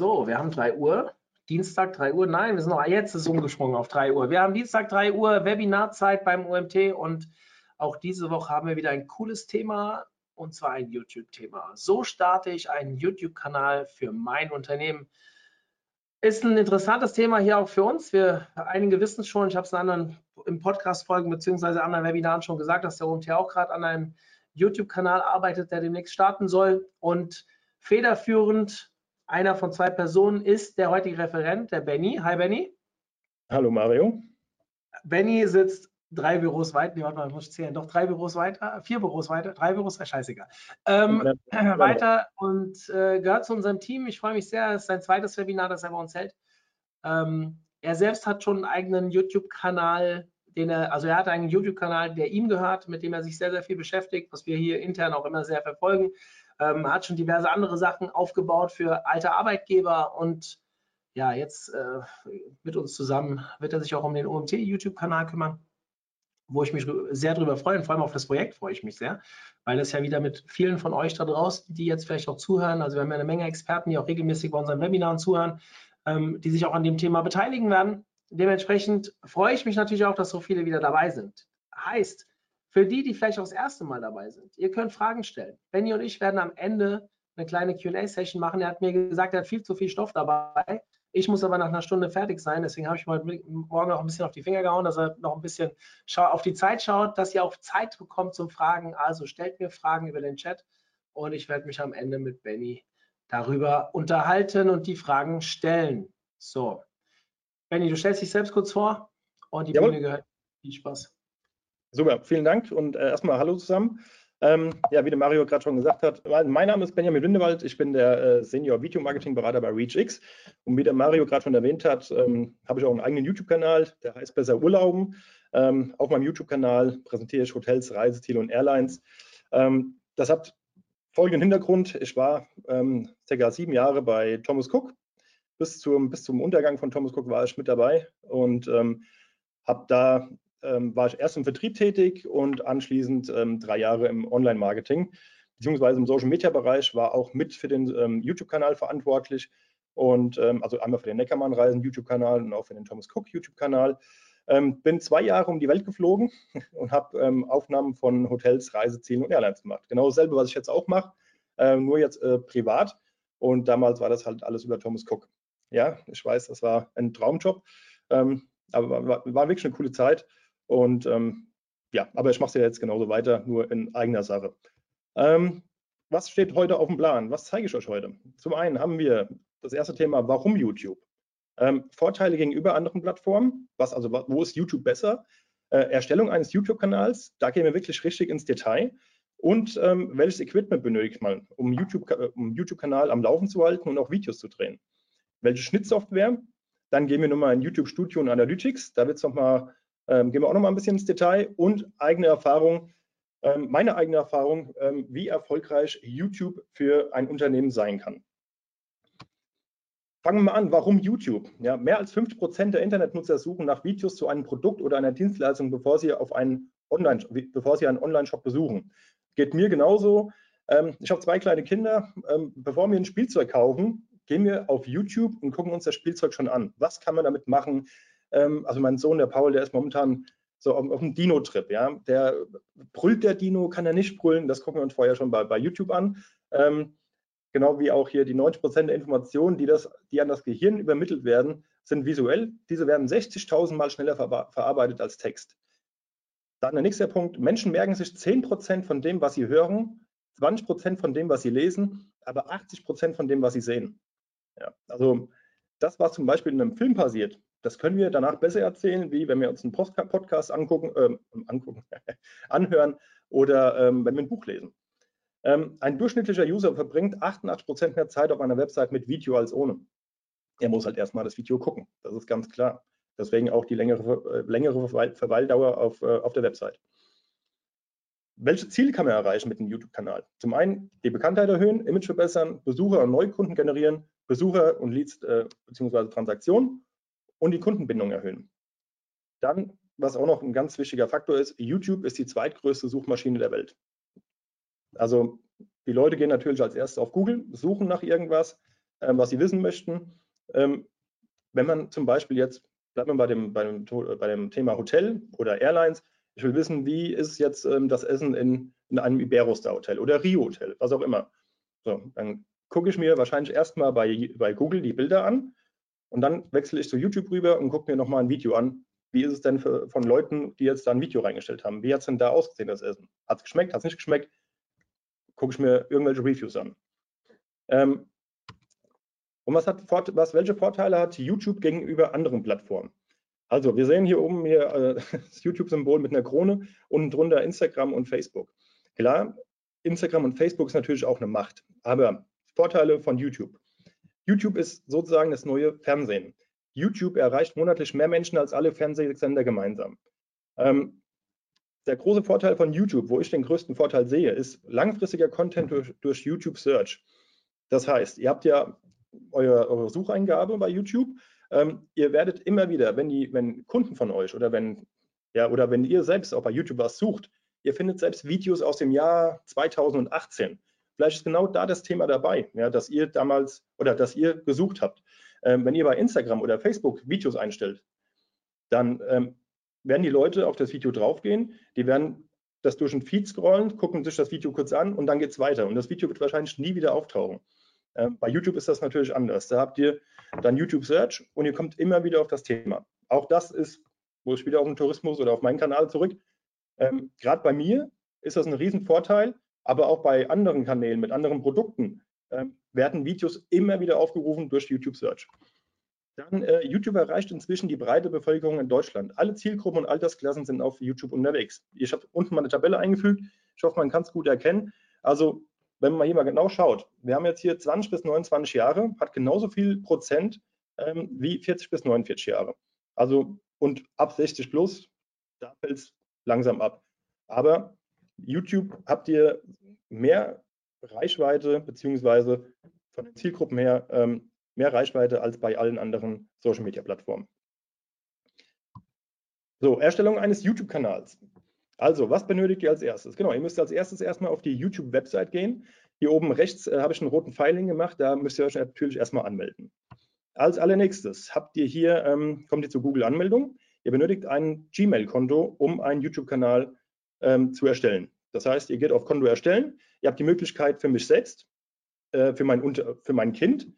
So, wir haben 3 Uhr. Dienstag 3 Uhr. Nein, wir sind noch jetzt ist umgesprungen auf 3 Uhr. Wir haben Dienstag 3 Uhr Webinarzeit beim UMT und auch diese Woche haben wir wieder ein cooles Thema und zwar ein YouTube-Thema. So starte ich einen YouTube-Kanal für mein Unternehmen. Ist ein interessantes Thema hier auch für uns. Wir einige wissen es schon, ich habe es in anderen im Podcast-Folgen bzw. anderen Webinaren schon gesagt, dass der OMT auch gerade an einem YouTube-Kanal arbeitet, der demnächst starten soll. Und federführend einer von zwei Personen ist der heutige Referent, der Benny. Hi Benny. Hallo Mario. Benny sitzt drei Büros weiter, nee, warte mal, muss ich zählen, doch drei Büros weiter, vier Büros weiter, drei Büros, scheißegal. Ähm, ja, weiter und äh, gehört zu unserem Team. Ich freue mich sehr, es ist sein zweites Webinar, das er bei uns hält. Ähm, er selbst hat schon einen eigenen YouTube-Kanal, den er, also er hat einen YouTube-Kanal, der ihm gehört, mit dem er sich sehr, sehr viel beschäftigt, was wir hier intern auch immer sehr verfolgen. Ähm, hat schon diverse andere Sachen aufgebaut für alte Arbeitgeber und ja, jetzt äh, mit uns zusammen wird er sich auch um den OMT YouTube-Kanal kümmern wo ich mich sehr darüber freue und vor allem auf das Projekt freue ich mich sehr, weil es ja wieder mit vielen von euch da draußen, die jetzt vielleicht auch zuhören, also wir haben ja eine Menge Experten, die auch regelmäßig bei unseren Webinaren zuhören, ähm, die sich auch an dem Thema beteiligen werden. Dementsprechend freue ich mich natürlich auch, dass so viele wieder dabei sind. Heißt, für die, die vielleicht auch das erste Mal dabei sind, ihr könnt Fragen stellen. Benny und ich werden am Ende eine kleine Qa-Session machen. Er hat mir gesagt, er hat viel zu viel Stoff dabei. Ich muss aber nach einer Stunde fertig sein, deswegen habe ich heute Morgen noch ein bisschen auf die Finger gehauen, dass er noch ein bisschen auf die Zeit schaut, dass ihr auch Zeit bekommt zum Fragen. Also stellt mir Fragen über den Chat und ich werde mich am Ende mit Benny darüber unterhalten und die Fragen stellen. So, Benny, du stellst dich selbst kurz vor und die Jawohl. Bühne gehört. Viel Spaß. Super, vielen Dank und äh, erstmal Hallo zusammen. Ähm, ja, wie der Mario gerade schon gesagt hat, mein Name ist Benjamin Windewald, ich bin der äh, Senior Video Marketing Berater bei ReachX und wie der Mario gerade schon erwähnt hat, ähm, habe ich auch einen eigenen YouTube-Kanal, der heißt Besser Urlauben. Ähm, auf meinem YouTube-Kanal präsentiere ich Hotels, Reiseziele und Airlines. Ähm, das hat folgenden Hintergrund. Ich war ähm, circa sieben Jahre bei Thomas Cook. Bis zum, bis zum Untergang von Thomas Cook war ich mit dabei und ähm, habe da ähm, war ich erst im Vertrieb tätig und anschließend ähm, drei Jahre im Online-Marketing, beziehungsweise im Social-Media-Bereich, war auch mit für den ähm, YouTube-Kanal verantwortlich und ähm, also einmal für den Neckermann-Reisen YouTube-Kanal und auch für den Thomas Cook YouTube-Kanal. Ähm, bin zwei Jahre um die Welt geflogen und habe ähm, Aufnahmen von Hotels, Reisezielen und Airlines gemacht. Genau dasselbe, was ich jetzt auch mache, äh, nur jetzt äh, privat. Und damals war das halt alles über Thomas Cook. Ja, ich weiß, das war ein Traumjob, aber war, war wirklich eine coole Zeit. Und ähm, ja, aber ich mache es ja jetzt genauso weiter, nur in eigener Sache. Ähm, was steht heute auf dem Plan? Was zeige ich euch heute? Zum einen haben wir das erste Thema, warum YouTube? Ähm, Vorteile gegenüber anderen Plattformen. Was also, wo ist YouTube besser? Äh, Erstellung eines YouTube-Kanals, da gehen wir wirklich richtig ins Detail. Und ähm, welches Equipment benötigt man, um YouTube-Kanal äh, um YouTube am Laufen zu halten und auch Videos zu drehen? Welche Schnittsoftware? Dann gehen wir nochmal in YouTube Studio und Analytics. Da wird es nochmal ähm, gehen wir auch noch mal ein bisschen ins Detail und eigene Erfahrung, ähm, meine eigene Erfahrung, ähm, wie erfolgreich YouTube für ein Unternehmen sein kann. Fangen wir mal an, warum YouTube? Ja, mehr als 50 Prozent der Internetnutzer suchen nach Videos zu einem Produkt oder einer Dienstleistung, bevor sie, auf einen Online, bevor sie einen Online-Shop besuchen. Geht mir genauso. Ähm, ich habe zwei kleine Kinder. Ähm, bevor wir ein Spielzeug kaufen, gehen wir auf YouTube und gucken uns das Spielzeug schon an. Was kann man damit machen? Ähm, also mein Sohn, der Paul, der ist momentan so auf, auf einem Dino-Trip. Ja? Der brüllt der Dino, kann er nicht brüllen. Das gucken wir uns vorher schon bei, bei YouTube an. Ähm, genau wie auch hier die 90 Prozent der Informationen, die, das, die an das Gehirn übermittelt werden, sind visuell. Diese werden 60.000 Mal schneller ver verarbeitet als Text. Dann der nächste Punkt. Menschen merken sich 10 Prozent von dem, was sie hören, 20 Prozent von dem, was sie lesen, aber 80 Prozent von dem, was sie sehen. Ja, also das, was zum Beispiel in einem Film passiert, das können wir danach besser erzählen, wie wenn wir uns einen Podcast angucken, äh, angucken anhören oder ähm, wenn wir ein Buch lesen. Ähm, ein durchschnittlicher User verbringt 88 Prozent mehr Zeit auf einer Website mit Video als ohne. Er muss halt erstmal das Video gucken, das ist ganz klar. Deswegen auch die längere, äh, längere Verweildauer auf, äh, auf der Website. Welche Ziele kann man erreichen mit dem YouTube-Kanal? Zum einen die Bekanntheit erhöhen, Image verbessern, Besucher und Neukunden generieren, Besucher und Leads äh, bzw. Transaktionen und die Kundenbindung erhöhen. Dann, was auch noch ein ganz wichtiger Faktor ist, YouTube ist die zweitgrößte Suchmaschine der Welt. Also die Leute gehen natürlich als erstes auf Google, suchen nach irgendwas, äh, was Sie wissen möchten. Ähm, wenn man zum Beispiel jetzt, bleibt man bei dem, bei dem, bei dem Thema Hotel oder Airlines, ich will wissen, wie ist jetzt ähm, das Essen in, in einem Iberostar-Hotel oder Rio-Hotel, was auch immer. So, dann gucke ich mir wahrscheinlich erstmal bei, bei Google die Bilder an und dann wechsle ich zu YouTube rüber und gucke mir nochmal ein Video an. Wie ist es denn für, von Leuten, die jetzt da ein Video reingestellt haben? Wie hat es denn da ausgesehen, das Essen? Hat es geschmeckt? Hat es nicht geschmeckt? Gucke ich mir irgendwelche Reviews an. Ähm, und was hat, was, welche Vorteile hat YouTube gegenüber anderen Plattformen? Also wir sehen hier oben hier, äh, das YouTube-Symbol mit einer Krone und drunter Instagram und Facebook. Klar, Instagram und Facebook ist natürlich auch eine Macht, aber Vorteile von YouTube. YouTube ist sozusagen das neue Fernsehen. YouTube erreicht monatlich mehr Menschen als alle Fernsehsender gemeinsam. Ähm, der große Vorteil von YouTube, wo ich den größten Vorteil sehe, ist langfristiger Content durch, durch YouTube Search. Das heißt, ihr habt ja eure, eure Sucheingabe bei YouTube. Ähm, ihr werdet immer wieder, wenn, die, wenn Kunden von euch oder wenn, ja, oder wenn ihr selbst auch bei YouTube was sucht, ihr findet selbst Videos aus dem Jahr 2018. Vielleicht ist genau da das Thema dabei, ja, dass ihr damals oder dass ihr gesucht habt. Ähm, wenn ihr bei Instagram oder Facebook Videos einstellt, dann ähm, werden die Leute auf das Video draufgehen, die werden das durch den Feed scrollen, gucken sich das Video kurz an und dann geht es weiter. Und das Video wird wahrscheinlich nie wieder auftauchen. Ähm, bei YouTube ist das natürlich anders. Da habt ihr dann YouTube Search und ihr kommt immer wieder auf das Thema. Auch das ist, wo ich wieder auf den Tourismus oder auf meinen Kanal zurück, ähm, Gerade bei mir ist das ein Riesenvorteil, aber auch bei anderen Kanälen mit anderen Produkten äh, werden Videos immer wieder aufgerufen durch YouTube Search. Dann äh, YouTube erreicht inzwischen die breite Bevölkerung in Deutschland. Alle Zielgruppen und Altersklassen sind auf YouTube unterwegs. Ich habe unten mal eine Tabelle eingefügt. Ich hoffe, man kann es gut erkennen. Also, wenn man hier mal genau schaut, wir haben jetzt hier 20 bis 29 Jahre, hat genauso viel Prozent ähm, wie 40 bis 49 Jahre. Also, und ab 60 plus, da fällt es langsam ab. Aber YouTube habt ihr mehr Reichweite, beziehungsweise von den Zielgruppen her ähm, mehr Reichweite als bei allen anderen Social Media Plattformen. So, Erstellung eines YouTube-Kanals. Also, was benötigt ihr als erstes? Genau, ihr müsst als erstes erstmal auf die YouTube-Website gehen. Hier oben rechts äh, habe ich einen roten Pfeil hingemacht, da müsst ihr euch natürlich erstmal anmelden. Als allernächstes habt ihr hier, ähm, kommt ihr zur Google-Anmeldung. Ihr benötigt ein Gmail-Konto, um einen YouTube-Kanal ähm, zu erstellen. Das heißt, ihr geht auf Konto erstellen. Ihr habt die Möglichkeit für mich selbst, äh, für, mein, für mein Kind.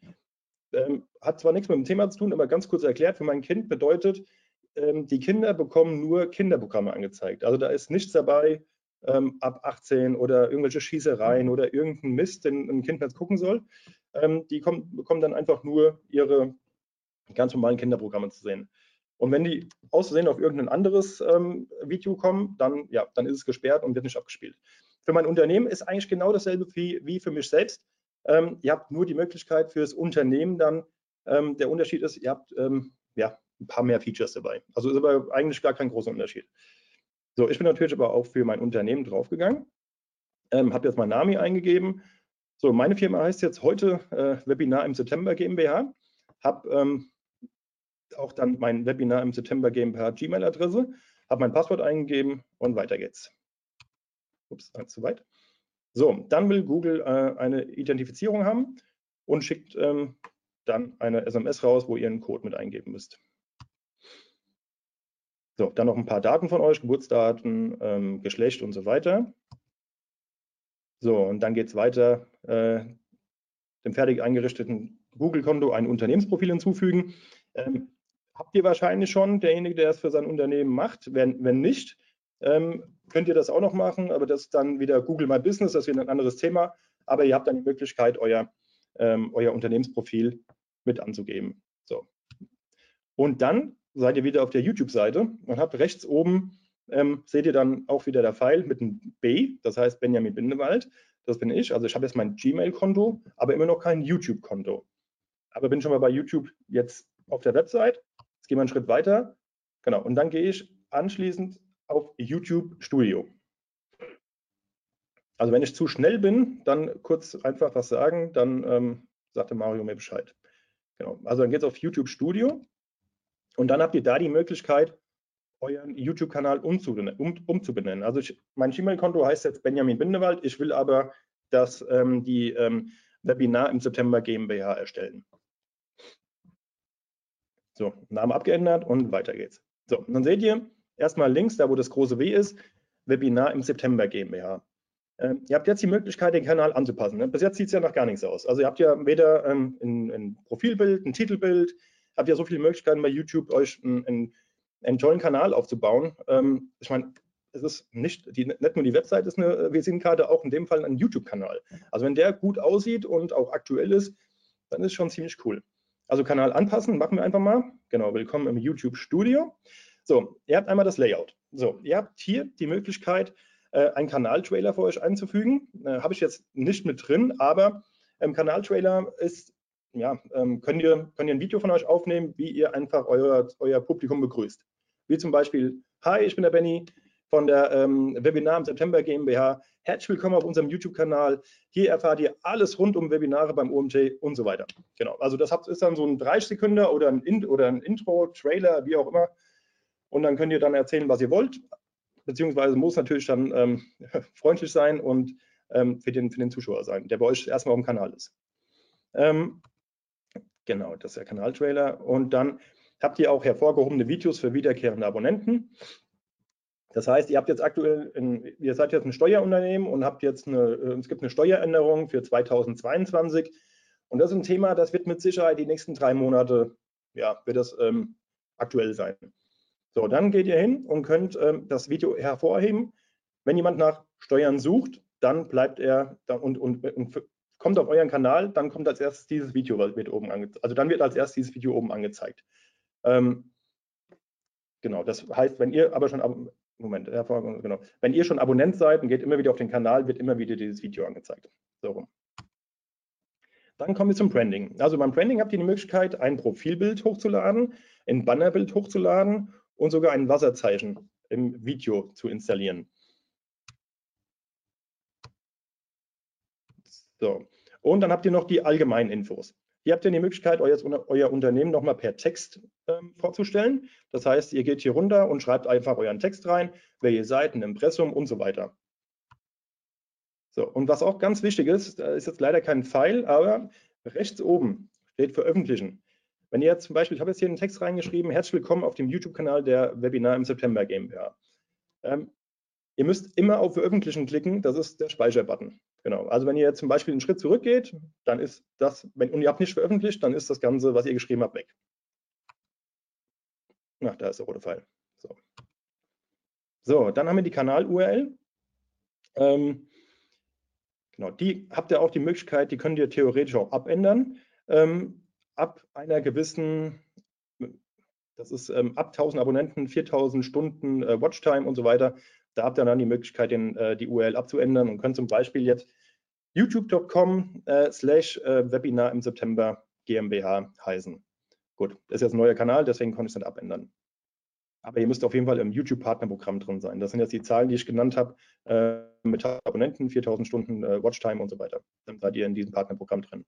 Ähm, hat zwar nichts mit dem Thema zu tun, aber ganz kurz erklärt, für mein Kind bedeutet, ähm, die Kinder bekommen nur Kinderprogramme angezeigt. Also da ist nichts dabei ähm, ab 18 oder irgendwelche Schießereien oder irgendein Mist, den ein Kind jetzt gucken soll. Ähm, die kommen, bekommen dann einfach nur ihre ganz normalen Kinderprogramme zu sehen. Und wenn die auszusehen auf irgendein anderes ähm, Video kommen, dann, ja, dann ist es gesperrt und wird nicht abgespielt. Für mein Unternehmen ist eigentlich genau dasselbe wie, wie für mich selbst. Ähm, ihr habt nur die Möglichkeit für das Unternehmen dann, ähm, der Unterschied ist, ihr habt ähm, ja, ein paar mehr Features dabei. Also ist aber eigentlich gar kein großer Unterschied. So, ich bin natürlich aber auch für mein Unternehmen draufgegangen, ähm, habe jetzt mein Name eingegeben. So, meine Firma heißt jetzt heute äh, Webinar im September GmbH, habe ähm, auch dann mein Webinar im September GmbH Gmail-Adresse, habe mein Passwort eingegeben und weiter geht's. Ups, eins zu weit. So, dann will Google äh, eine Identifizierung haben und schickt ähm, dann eine SMS raus, wo ihr einen Code mit eingeben müsst. So, dann noch ein paar Daten von euch, Geburtsdaten, ähm, Geschlecht und so weiter. So, und dann geht es weiter, äh, dem fertig eingerichteten Google-Konto ein Unternehmensprofil hinzufügen. Ähm, habt ihr wahrscheinlich schon, derjenige, der es für sein Unternehmen macht. Wenn, wenn nicht, ähm, könnt ihr das auch noch machen, aber das ist dann wieder Google My Business, das ist wieder ein anderes Thema. Aber ihr habt dann die Möglichkeit, euer, ähm, euer Unternehmensprofil mit anzugeben. So. Und dann seid ihr wieder auf der YouTube-Seite und habt rechts oben, ähm, seht ihr dann auch wieder der Pfeil mit einem B, das heißt Benjamin Bindewald. Das bin ich. Also ich habe jetzt mein Gmail-Konto, aber immer noch kein YouTube-Konto. Aber bin schon mal bei YouTube jetzt auf der Website Gehen wir einen Schritt weiter. Genau, und dann gehe ich anschließend auf YouTube Studio. Also wenn ich zu schnell bin, dann kurz einfach was sagen, dann ähm, sagte Mario mir Bescheid. Genau, also dann geht es auf YouTube Studio und dann habt ihr da die Möglichkeit, euren YouTube-Kanal umzubenennen, um, umzubenennen. Also ich, mein Gmail-Konto heißt jetzt Benjamin Bindewald. Ich will aber, dass ähm, die, ähm, Webinar im September GmbH erstellen. So, Name abgeändert und weiter geht's. So, dann seht ihr erstmal links, da wo das große W ist, Webinar im September GmbH. Ähm, ihr habt jetzt die Möglichkeit, den Kanal anzupassen. Ne? Bis jetzt sieht es ja noch gar nichts aus. Also ihr habt ja weder ähm, ein, ein, Profilbild, ein Titelbild, habt ja so viele Möglichkeiten bei YouTube, euch einen, einen tollen Kanal aufzubauen. Ähm, ich meine, es ist nicht, die, nicht nur die Website ist eine Visitenkarte, auch in dem Fall ein YouTube-Kanal. Also wenn der gut aussieht und auch aktuell ist, dann ist es schon ziemlich cool. Also Kanal anpassen, machen wir einfach mal. Genau, willkommen im YouTube Studio. So, ihr habt einmal das Layout. So, ihr habt hier die Möglichkeit, äh, einen Kanaltrailer für euch einzufügen. Äh, Habe ich jetzt nicht mit drin, aber im Kanaltrailer ist, ja, ähm, könnt, ihr, könnt ihr ein Video von euch aufnehmen, wie ihr einfach euer, euer Publikum begrüßt. Wie zum Beispiel, hi, ich bin der Benny von der ähm, Webinar im September GmbH. Herzlich willkommen auf unserem YouTube-Kanal. Hier erfahrt ihr alles rund um Webinare beim OMT und so weiter. Genau, also das ist dann so ein 30 Sekunden oder ein, In oder ein Intro, Trailer, wie auch immer. Und dann könnt ihr dann erzählen, was ihr wollt beziehungsweise muss natürlich dann ähm, freundlich sein und ähm, für, den, für den Zuschauer sein, der bei euch erstmal auf dem Kanal ist. Ähm, genau, das ist der Kanaltrailer. Und dann habt ihr auch hervorgehobene Videos für wiederkehrende Abonnenten. Das heißt, ihr habt jetzt aktuell, ein, ihr seid jetzt ein Steuerunternehmen und habt jetzt eine, äh, es gibt eine Steueränderung für 2022. Und das ist ein Thema, das wird mit Sicherheit die nächsten drei Monate, ja, wird das ähm, aktuell sein. So, dann geht ihr hin und könnt ähm, das Video hervorheben. Wenn jemand nach Steuern sucht, dann bleibt er da und, und, und, kommt auf euren Kanal, dann kommt als erstes dieses Video wird oben angezeigt. Also dann wird als erstes dieses Video oben angezeigt. Ähm, genau, das heißt, wenn ihr aber schon Moment, genau. Wenn ihr schon Abonnent seid und geht immer wieder auf den Kanal, wird immer wieder dieses Video angezeigt. So rum. Dann kommen wir zum Branding. Also beim Branding habt ihr die Möglichkeit, ein Profilbild hochzuladen, ein Bannerbild hochzuladen und sogar ein Wasserzeichen im Video zu installieren. So. Und dann habt ihr noch die allgemeinen Infos. Hier habt ihr die Möglichkeit, euer, euer Unternehmen nochmal per Text ähm, vorzustellen. Das heißt, ihr geht hier runter und schreibt einfach euren Text rein, wer ihr seid, ein Impressum und so weiter. So, und was auch ganz wichtig ist, da ist jetzt leider kein Pfeil, aber rechts oben steht Veröffentlichen. Wenn ihr jetzt zum Beispiel, ich habe jetzt hier einen Text reingeschrieben, herzlich willkommen auf dem YouTube-Kanal der Webinar im September GmbH. Ähm, ihr müsst immer auf Veröffentlichen klicken, das ist der Speicherbutton. Genau. Also wenn ihr jetzt zum Beispiel einen Schritt zurückgeht, dann ist das, wenn, und ihr habt nicht veröffentlicht, dann ist das Ganze, was ihr geschrieben habt, weg. Ach, da ist der rote Pfeil. So, so dann haben wir die Kanal-URL. Ähm, genau, die habt ihr auch die Möglichkeit, die könnt ihr theoretisch auch abändern. Ähm, ab einer gewissen, das ist ähm, ab 1000 Abonnenten, 4000 Stunden äh, Watchtime und so weiter, da habt ihr dann die Möglichkeit, den, äh, die URL abzuändern und könnt zum Beispiel jetzt youtube.com äh, slash äh, Webinar im September GmbH heißen. Gut, das ist jetzt ein neuer Kanal, deswegen konnte ich es nicht abändern. Aber ihr müsst auf jeden Fall im YouTube-Partnerprogramm drin sein. Das sind jetzt die Zahlen, die ich genannt habe, äh, mit Abonnenten, 4000 Stunden äh, Watchtime und so weiter. Dann seid ihr in diesem Partnerprogramm drin.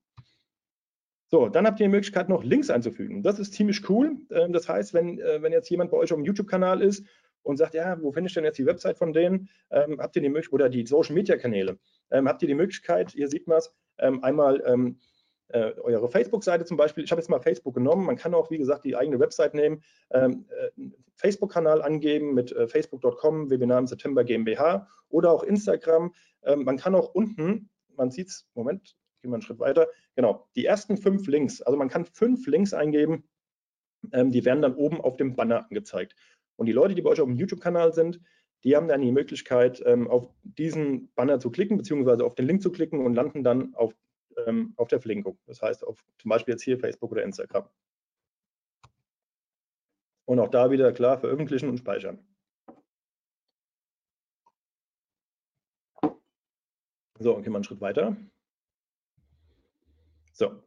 So, dann habt ihr die Möglichkeit, noch Links einzufügen. Das ist ziemlich cool. Ähm, das heißt, wenn, äh, wenn jetzt jemand bei euch auf dem YouTube-Kanal ist und sagt, ja, wo finde ich denn jetzt die Website von denen, ähm, habt ihr die Möglichkeit, oder die Social-Media-Kanäle, ähm, habt ihr die Möglichkeit, hier sieht man es, einmal äh, eure Facebook-Seite zum Beispiel, ich habe jetzt mal Facebook genommen, man kann auch, wie gesagt, die eigene Website nehmen, ähm, äh, Facebook-Kanal angeben mit äh, facebook.com, Webinar im September GmbH oder auch Instagram. Ähm, man kann auch unten, man sieht es, Moment, gehen wir einen Schritt weiter. Genau, die ersten fünf Links, also man kann fünf Links eingeben, ähm, die werden dann oben auf dem Banner angezeigt. Und die Leute, die bei euch auf dem YouTube-Kanal sind, die haben dann die Möglichkeit, ähm, auf diesen Banner zu klicken, beziehungsweise auf den Link zu klicken und landen dann auf, ähm, auf der Verlinkung. Das heißt, auf zum Beispiel jetzt hier Facebook oder Instagram. Und auch da wieder klar veröffentlichen und speichern. So, gehen wir einen Schritt weiter. So,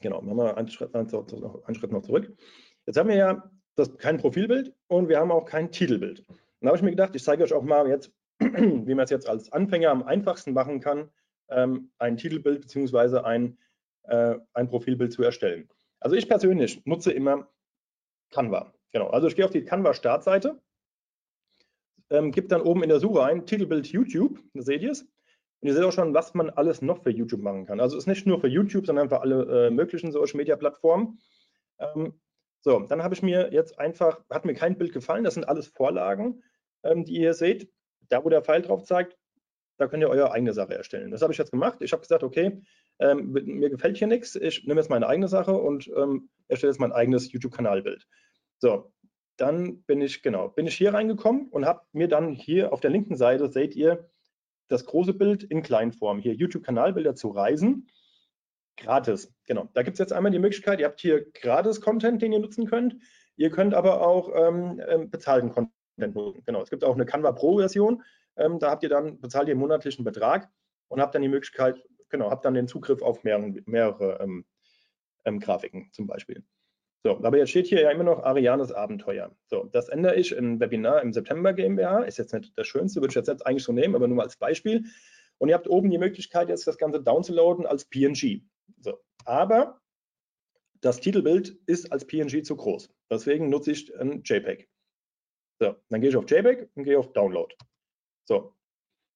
genau, machen wir einen Schritt, einen Schritt noch zurück. Jetzt haben wir ja das, kein Profilbild und wir haben auch kein Titelbild. Dann habe ich mir gedacht, ich zeige euch auch mal jetzt, wie man es jetzt als Anfänger am einfachsten machen kann, ähm, ein Titelbild bzw. Ein, äh, ein Profilbild zu erstellen. Also ich persönlich nutze immer Canva. Genau, also ich gehe auf die Canva-Startseite, ähm, gebe dann oben in der Suche ein Titelbild YouTube, da seht ihr es. Und ihr seht auch schon, was man alles noch für YouTube machen kann. Also es ist nicht nur für YouTube, sondern für alle äh, möglichen Social Media Plattformen. Ähm, so, dann habe ich mir jetzt einfach, hat mir kein Bild gefallen, das sind alles Vorlagen, ähm, die ihr seht. Da, wo der Pfeil drauf zeigt, da könnt ihr eure eigene Sache erstellen. Das habe ich jetzt gemacht. Ich habe gesagt, okay, ähm, mir gefällt hier nichts, ich nehme jetzt meine eigene Sache und ähm, erstelle jetzt mein eigenes YouTube-Kanalbild. So, dann bin ich, genau, bin ich hier reingekommen und habe mir dann hier auf der linken Seite, seht ihr, das große Bild in Kleinform, hier YouTube-Kanalbilder zu reisen. Gratis, genau. Da gibt es jetzt einmal die Möglichkeit, ihr habt hier Gratis-Content, den ihr nutzen könnt. Ihr könnt aber auch ähm, ähm bezahlten Content nutzen. Genau, es gibt auch eine Canva Pro-Version. Ähm, da habt ihr dann, bezahlt ihr einen monatlichen Betrag und habt dann die Möglichkeit, genau, habt dann den Zugriff auf mehrere, mehrere ähm, ähm, Grafiken zum Beispiel. So, aber jetzt steht hier ja immer noch Arianes Abenteuer. So, das ändere ich in Webinar im September GmbH. Ist jetzt nicht das Schönste, würde ich jetzt eigentlich so nehmen, aber nur mal als Beispiel. Und ihr habt oben die Möglichkeit, jetzt das Ganze downzuladen als PNG. Aber das Titelbild ist als PNG zu groß. Deswegen nutze ich ein JPEG. So, dann gehe ich auf JPEG und gehe auf Download. So,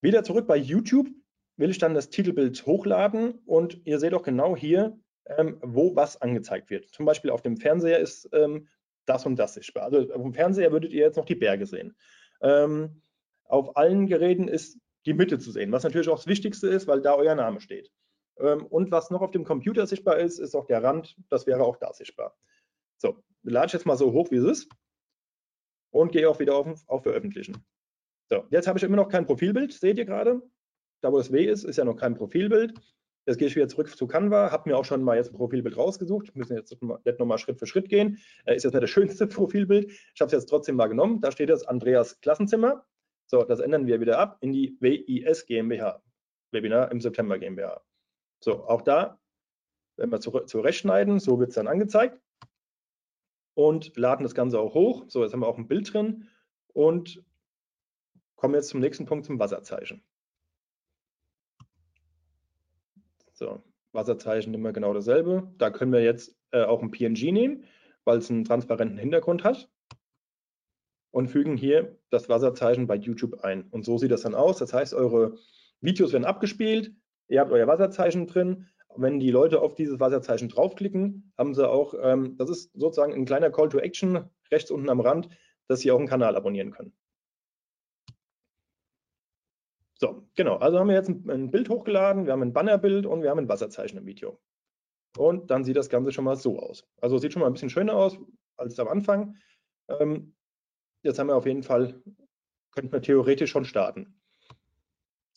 wieder zurück bei YouTube will ich dann das Titelbild hochladen und ihr seht auch genau hier, ähm, wo was angezeigt wird. Zum Beispiel auf dem Fernseher ist ähm, das und das sichtbar. Also auf dem Fernseher würdet ihr jetzt noch die Berge sehen. Ähm, auf allen Geräten ist die Mitte zu sehen, was natürlich auch das Wichtigste ist, weil da euer Name steht. Ähm, und was noch auf dem Computer sichtbar ist, ist auch der Rand, das wäre auch da sichtbar. So, lade ich jetzt mal so hoch, wie es ist und gehe auch wieder auf, auf Veröffentlichen. So, jetzt habe ich immer noch kein Profilbild, seht ihr gerade. Da, wo das W ist, ist ja noch kein Profilbild. Jetzt gehe ich wieder zurück zu Canva, habe mir auch schon mal jetzt ein Profilbild rausgesucht. Müssen jetzt nochmal Schritt für Schritt gehen. Äh, ist jetzt nicht das schönste Profilbild. Ich habe es jetzt trotzdem mal genommen. Da steht jetzt Andreas Klassenzimmer. So, das ändern wir wieder ab in die WIS GmbH. Webinar im September GmbH. So, auch da, wenn wir zurechtschneiden, so wird es dann angezeigt. Und laden das Ganze auch hoch. So, jetzt haben wir auch ein Bild drin und kommen jetzt zum nächsten Punkt, zum Wasserzeichen. So, Wasserzeichen immer genau dasselbe. Da können wir jetzt äh, auch ein PNG nehmen, weil es einen transparenten Hintergrund hat und fügen hier das Wasserzeichen bei YouTube ein. Und so sieht das dann aus. Das heißt, eure Videos werden abgespielt, ihr habt euer Wasserzeichen drin. Wenn die Leute auf dieses Wasserzeichen draufklicken, haben sie auch, ähm, das ist sozusagen ein kleiner Call to Action rechts unten am Rand, dass sie auch einen Kanal abonnieren können. So, genau. Also haben wir jetzt ein, ein Bild hochgeladen, wir haben ein Bannerbild und wir haben ein Wasserzeichen im Video. Und dann sieht das Ganze schon mal so aus. Also sieht schon mal ein bisschen schöner aus als am Anfang. Ähm, jetzt haben wir auf jeden Fall, könnten wir theoretisch schon starten.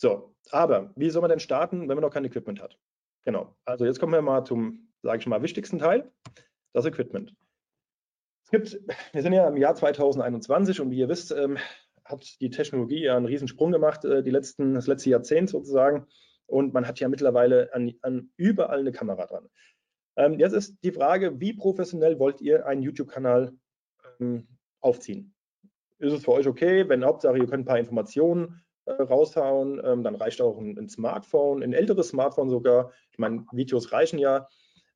So, aber wie soll man denn starten, wenn man noch kein Equipment hat? Genau. Also jetzt kommen wir mal zum, sage ich mal, wichtigsten Teil, das Equipment. Es gibt, wir sind ja im Jahr 2021 und wie ihr wisst, ähm, hat die Technologie ja einen Riesensprung gemacht, äh, die letzten, das letzte Jahrzehnt sozusagen. Und man hat ja mittlerweile an, an überall eine Kamera dran. Ähm, jetzt ist die Frage, wie professionell wollt ihr einen YouTube-Kanal ähm, aufziehen? Ist es für euch okay, wenn Hauptsache ihr könnt ein paar Informationen raushauen, ähm, dann reicht auch ein, ein, Smartphone, ein älteres Smartphone sogar. Ich meine, Videos reichen ja,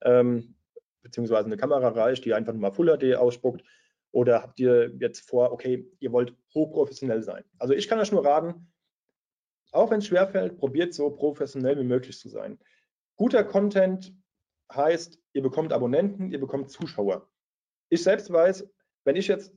ähm, beziehungsweise eine Kamera reicht, die einfach mal Full HD ausspuckt. Oder habt ihr jetzt vor, okay, ihr wollt hochprofessionell sein? Also ich kann euch nur raten, auch wenn es schwerfällt, probiert so professionell wie möglich zu sein. Guter Content heißt, ihr bekommt Abonnenten, ihr bekommt Zuschauer. Ich selbst weiß, wenn ich jetzt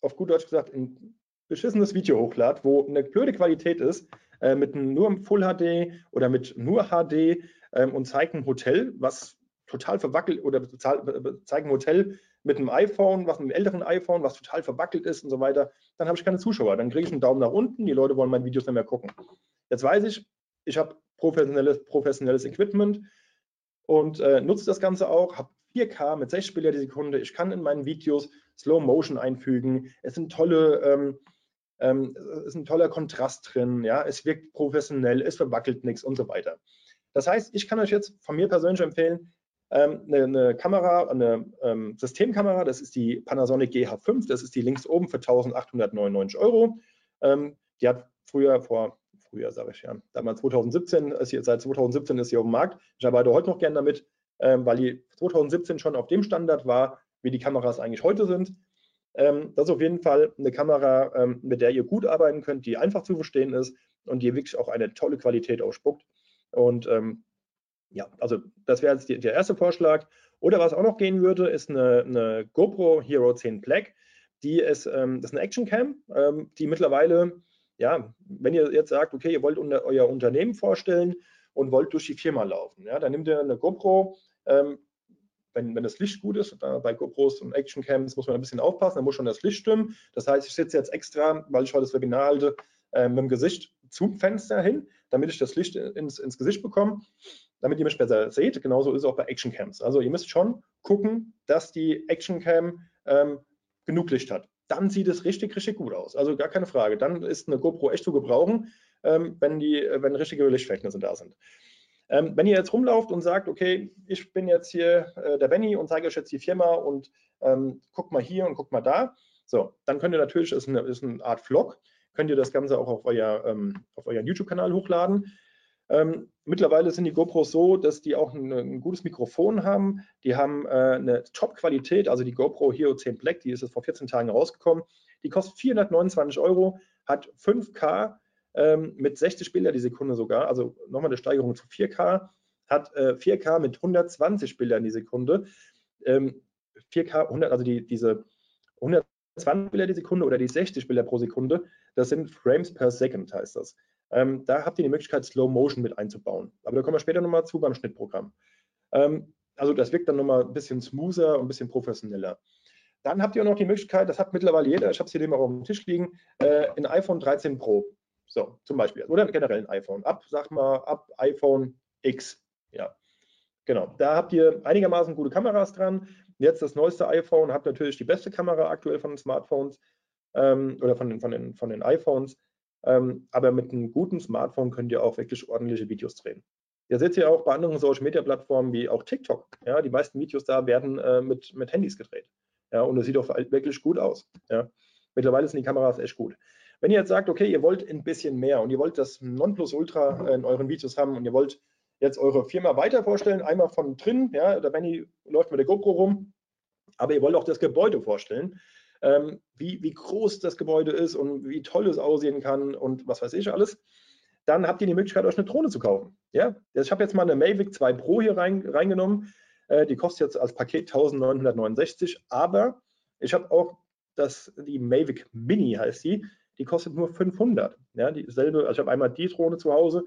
auf gut Deutsch gesagt ein beschissenes Video hochlade, wo eine blöde Qualität ist, äh, mit nur Full HD oder mit nur HD ähm, und zeigt ein Hotel, was total verwackelt oder zeigt ein Hotel mit einem iPhone, was mit einem älteren iPhone, was total verwackelt ist und so weiter, dann habe ich keine Zuschauer. Dann kriege ich einen Daumen nach unten, die Leute wollen meine Videos nicht mehr gucken. Jetzt weiß ich, ich habe professionelles, professionelles Equipment und äh, nutze das Ganze auch, habe 4K mit 60 Bilder die Sekunde. Ich kann in meinen Videos Slow Motion einfügen. Es sind tolle, ähm, ähm, es ist ein toller Kontrast drin. Ja, es wirkt professionell, es verwackelt nichts und so weiter. Das heißt, ich kann euch jetzt von mir persönlich empfehlen, ähm, eine, eine, Kamera, eine ähm, Systemkamera, das ist die Panasonic GH5, das ist die links oben für 1899 Euro. Ähm, die hat früher, vor, früher sage ich ja, damals 2017, ist hier, seit 2017 ist sie auf dem Markt. Ich arbeite heute noch gerne damit, ähm, weil die 2017 schon auf dem Standard war, wie die Kameras eigentlich heute sind. Ähm, das ist auf jeden Fall eine Kamera, ähm, mit der ihr gut arbeiten könnt, die einfach zu verstehen ist und die wirklich auch eine tolle Qualität ausspuckt. Und ähm, ja, also das wäre jetzt die, der erste Vorschlag. Oder was auch noch gehen würde, ist eine, eine GoPro Hero 10 Black. Die ist, ähm, das ist eine Action Cam, ähm, die mittlerweile, ja, wenn ihr jetzt sagt, okay, ihr wollt unter, euer Unternehmen vorstellen und wollt durch die Firma laufen, ja, dann nehmt ihr eine GoPro, ähm, wenn, wenn das Licht gut ist, bei GoPros und Actioncams muss man ein bisschen aufpassen, da muss schon das Licht stimmen. Das heißt, ich sitze jetzt extra, weil ich heute das Webinar halte, äh, mit dem Gesicht zum Fenster hin, damit ich das Licht ins, ins Gesicht bekomme, damit ihr mich besser seht. Genauso ist es auch bei Actioncams. Also ihr müsst schon gucken, dass die Actioncam ähm, genug Licht hat. Dann sieht es richtig, richtig gut aus. Also gar keine Frage. Dann ist eine GoPro echt zu gebrauchen, ähm, wenn, die, wenn richtige Lichtverhältnisse da sind. Ähm, wenn ihr jetzt rumlauft und sagt, okay, ich bin jetzt hier äh, der Benny und zeige euch jetzt die Firma und ähm, guckt mal hier und guckt mal da, so, dann könnt ihr natürlich, ist eine, ist eine Art Vlog, könnt ihr das Ganze auch auf, euer, ähm, auf euren YouTube-Kanal hochladen. Ähm, mittlerweile sind die GoPros so, dass die auch ein, ein gutes Mikrofon haben. Die haben äh, eine Top-Qualität, also die GoPro Hero 10 Black, die ist jetzt vor 14 Tagen rausgekommen. Die kostet 429 Euro, hat 5K ähm, mit 60 Bilder die Sekunde sogar, also nochmal eine Steigerung zu 4K, hat äh, 4K mit 120 Bildern die Sekunde. Ähm, 4K, 100, also die, diese 120 Bilder die Sekunde oder die 60 Bilder pro Sekunde, das sind Frames per Second, heißt das. Ähm, da habt ihr die Möglichkeit, Slow Motion mit einzubauen. Aber da kommen wir später nochmal zu beim Schnittprogramm. Ähm, also das wirkt dann nochmal ein bisschen smoother und ein bisschen professioneller. Dann habt ihr noch die Möglichkeit, das hat mittlerweile jeder, ich habe es hier mal auf dem Tisch liegen, äh, ein iPhone 13 Pro. So, zum Beispiel. Oder generell ein iPhone. Ab, sag mal, ab iPhone X. Ja, genau. Da habt ihr einigermaßen gute Kameras dran. Jetzt das neueste iPhone hat natürlich die beste Kamera aktuell von den Smartphones ähm, oder von den, von den, von den iPhones. Ähm, aber mit einem guten Smartphone könnt ihr auch wirklich ordentliche Videos drehen. Ihr seht ja auch bei anderen Social Media Plattformen wie auch TikTok. Ja, die meisten Videos da werden äh, mit, mit Handys gedreht. Ja, und es sieht auch wirklich gut aus. Ja. Mittlerweile sind die Kameras echt gut. Wenn ihr jetzt sagt, okay, ihr wollt ein bisschen mehr und ihr wollt das Nonplusultra in euren Videos haben und ihr wollt jetzt eure Firma weiter vorstellen, einmal von drin, ja, der Benny läuft mit der GoPro rum, aber ihr wollt auch das Gebäude vorstellen, ähm, wie, wie groß das Gebäude ist und wie toll es aussehen kann und was weiß ich alles, dann habt ihr die Möglichkeit, euch eine Drohne zu kaufen. Ja? Ich habe jetzt mal eine Mavic 2 Pro hier rein, reingenommen, äh, die kostet jetzt als Paket 1969, aber ich habe auch das, die Mavic Mini heißt die, die kostet nur 500. Ja, dieselbe, also ich habe einmal die Drohne zu Hause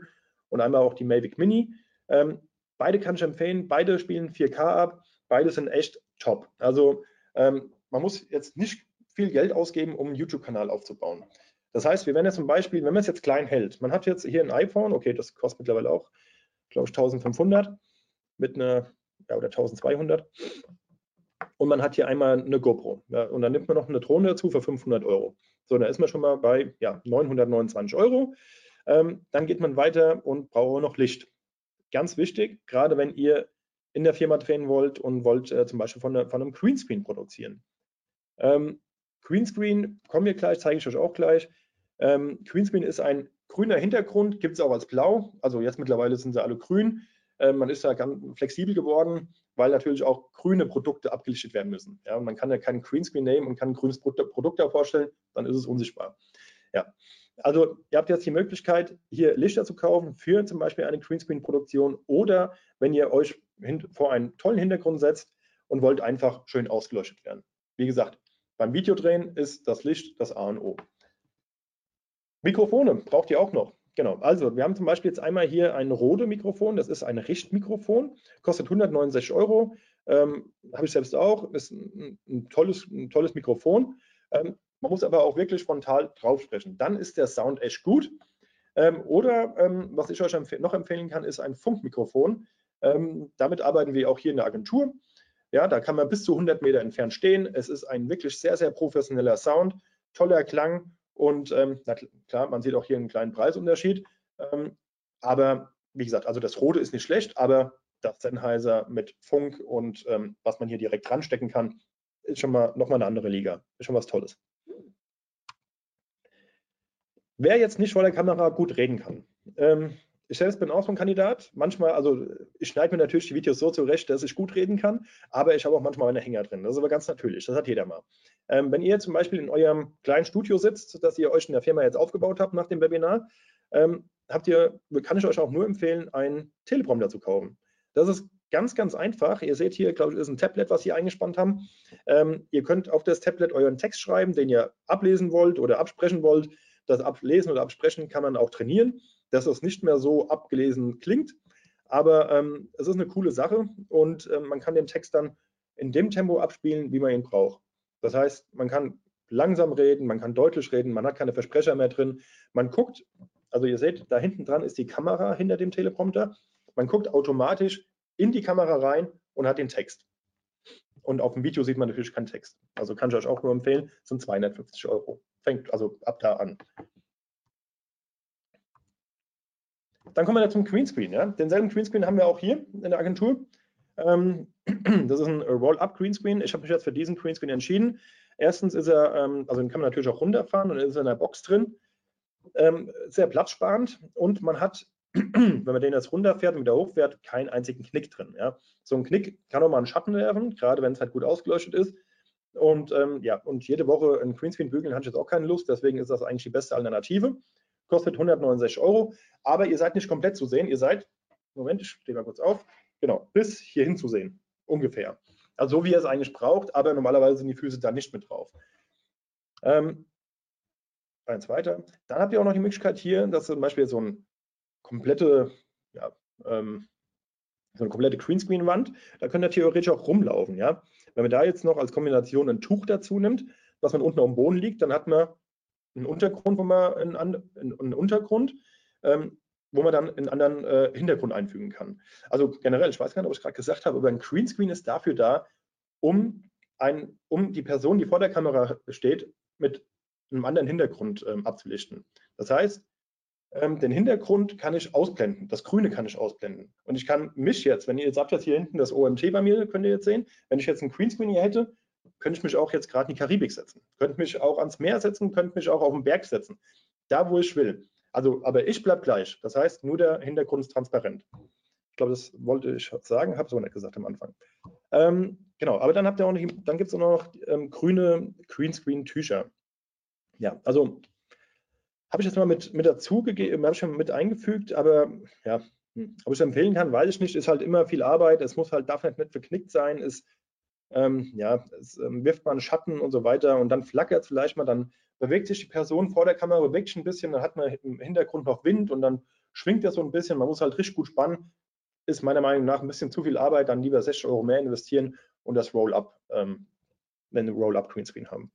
und einmal auch die Mavic Mini. Ähm, beide kann ich empfehlen, beide spielen 4K ab, beide sind echt top. Also ähm, man muss jetzt nicht viel Geld ausgeben, um einen YouTube-Kanal aufzubauen. Das heißt, wir werden jetzt zum Beispiel, wenn man es jetzt klein hält, man hat jetzt hier ein iPhone, okay, das kostet mittlerweile auch, glaube ich, 1500 mit einer, ja, oder 1200. Und man hat hier einmal eine GoPro. Ja, und dann nimmt man noch eine Drohne dazu für 500 Euro. So, da ist man schon mal bei ja, 929 Euro. Ähm, dann geht man weiter und braucht noch Licht. Ganz wichtig, gerade wenn ihr in der Firma drehen wollt und wollt äh, zum Beispiel von, eine, von, einem Greenscreen produzieren. Ähm, Greenscreen, kommen wir gleich, zeige ich euch auch gleich. Ähm, Greenscreen ist ein grüner Hintergrund, gibt es auch als blau. Also jetzt mittlerweile sind sie alle grün. Ähm, man ist da ganz flexibel geworden, weil natürlich auch grüne Produkte abgelichtet werden müssen. Ja, man kann ja keinen Greenscreen nehmen und kann ein grünes Produkt da vorstellen, dann ist es unsichtbar. Ja, also ihr habt jetzt die Möglichkeit, hier Lichter zu kaufen für zum Beispiel eine Greenscreen-Produktion oder wenn ihr euch vor einen tollen Hintergrund setzt und wollt einfach schön ausgeleuchtet werden. Wie gesagt, beim Videodrehen ist das Licht das A und O. Mikrofone braucht ihr auch noch. Genau, also wir haben zum Beispiel jetzt einmal hier ein Rode-Mikrofon, das ist ein Richtmikrofon, kostet 169 Euro, ähm, habe ich selbst auch, ist ein, ein, tolles, ein tolles Mikrofon. Ähm, man muss aber auch wirklich frontal drauf sprechen. Dann ist der Sound echt gut. Ähm, oder ähm, was ich euch empf noch empfehlen kann, ist ein Funkmikrofon. Ähm, damit arbeiten wir auch hier in der Agentur. Ja, da kann man bis zu 100 Meter entfernt stehen. Es ist ein wirklich sehr, sehr professioneller Sound, toller Klang und ähm, klar, man sieht auch hier einen kleinen Preisunterschied. Ähm, aber wie gesagt, also das Rote ist nicht schlecht, aber das Sennheiser mit Funk und ähm, was man hier direkt ranstecken kann, ist schon mal nochmal eine andere Liga. Ist schon was Tolles. Wer jetzt nicht vor der Kamera gut reden kann, ähm, ich selbst bin auch so ein Kandidat. Manchmal, also ich schneide mir natürlich die Videos so zurecht, dass ich gut reden kann, aber ich habe auch manchmal meine Hänger drin. Das ist aber ganz natürlich, das hat jeder mal. Ähm, wenn ihr zum Beispiel in eurem kleinen Studio sitzt, das ihr euch in der Firma jetzt aufgebaut habt nach dem Webinar, ähm, habt ihr, kann ich euch auch nur empfehlen, einen Teleprompter zu kaufen. Das ist ganz, ganz einfach. Ihr seht hier, glaube ich, ist ein Tablet, was Sie eingespannt haben. Ähm, ihr könnt auf das Tablet euren Text schreiben, den ihr ablesen wollt oder absprechen wollt. Das Ablesen oder Absprechen kann man auch trainieren, dass es nicht mehr so abgelesen klingt. Aber ähm, es ist eine coole Sache und ähm, man kann den Text dann in dem Tempo abspielen, wie man ihn braucht. Das heißt, man kann langsam reden, man kann deutlich reden, man hat keine Versprecher mehr drin. Man guckt, also ihr seht, da hinten dran ist die Kamera hinter dem Teleprompter. Man guckt automatisch in die Kamera rein und hat den Text. Und auf dem Video sieht man natürlich keinen Text. Also kann ich euch auch nur empfehlen, sind 250 Euro. Fängt also ab da an. Dann kommen wir zum Greenscreen. Ja? Denselben Greenscreen haben wir auch hier in der Agentur. Ähm, das ist ein Roll-Up Greenscreen. Ich habe mich jetzt für diesen Greenscreen entschieden. Erstens ist er, ähm, also den kann man natürlich auch runterfahren und ist in der Box drin. Ähm, sehr platzsparend und man hat wenn man den jetzt runterfährt und wieder hochfährt, keinen einzigen Knick drin. Ja. So ein Knick kann auch mal einen Schatten werfen, gerade wenn es halt gut ausgeleuchtet ist. Und ähm, ja, und jede Woche ein Greenscreen bügeln hatte ich jetzt auch keine Lust, deswegen ist das eigentlich die beste Alternative. Kostet 169 Euro, aber ihr seid nicht komplett zu sehen. Ihr seid, Moment, ich stehe mal kurz auf, genau, bis hierhin zu sehen, ungefähr. Also so wie ihr es eigentlich braucht, aber normalerweise sind die Füße da nicht mit drauf. Ähm, eins weiter. Dann habt ihr auch noch die Möglichkeit hier, dass zum Beispiel so ein komplette, ja, ähm, so eine komplette Greenscreen-Wand, da könnt ihr theoretisch auch rumlaufen, ja. Wenn man da jetzt noch als Kombination ein Tuch dazu nimmt, was man unten auf dem Boden liegt, dann hat man einen Untergrund, wo man einen, einen Untergrund, ähm, wo man dann einen anderen äh, Hintergrund einfügen kann. Also generell, ich weiß gar nicht, ob ich gerade gesagt habe, aber ein Greenscreen ist dafür da, um, ein, um die Person, die vor der Kamera steht, mit einem anderen Hintergrund ähm, abzulichten. Das heißt, ähm, den Hintergrund kann ich ausblenden, das Grüne kann ich ausblenden. Und ich kann mich jetzt, wenn ihr jetzt habt jetzt hier hinten das OMT bei mir, könnt ihr jetzt sehen, wenn ich jetzt einen Greenscreen hier hätte, könnte ich mich auch jetzt gerade in die Karibik setzen, könnte mich auch ans Meer setzen, könnte mich auch auf den Berg setzen, da wo ich will. Also, aber ich bleibe gleich. Das heißt, nur der Hintergrund ist transparent. Ich glaube, das wollte ich sagen, habe es auch nicht gesagt am Anfang. Ähm, genau, aber dann habt ihr auch noch, dann gibt es auch noch ähm, grüne Greenscreen-Tücher. Ja, also habe ich jetzt mal mit, mit dazu gegeben, habe ich schon mit eingefügt, aber ja, hm, ob ich es empfehlen kann, weiß ich nicht. Ist halt immer viel Arbeit. Es muss halt, darf nicht, nicht verknickt sein. Es, ähm, ja, es ähm, wirft man Schatten und so weiter und dann flackert es vielleicht mal, dann bewegt sich die Person vor der Kamera, bewegt sich ein bisschen, dann hat man im Hintergrund noch Wind und dann schwingt er so ein bisschen. Man muss halt richtig gut spannen. Ist meiner Meinung nach ein bisschen zu viel Arbeit, dann lieber 60 Euro mehr investieren und das Roll-Up, ähm, wenn wir Roll-Up Greenscreen haben.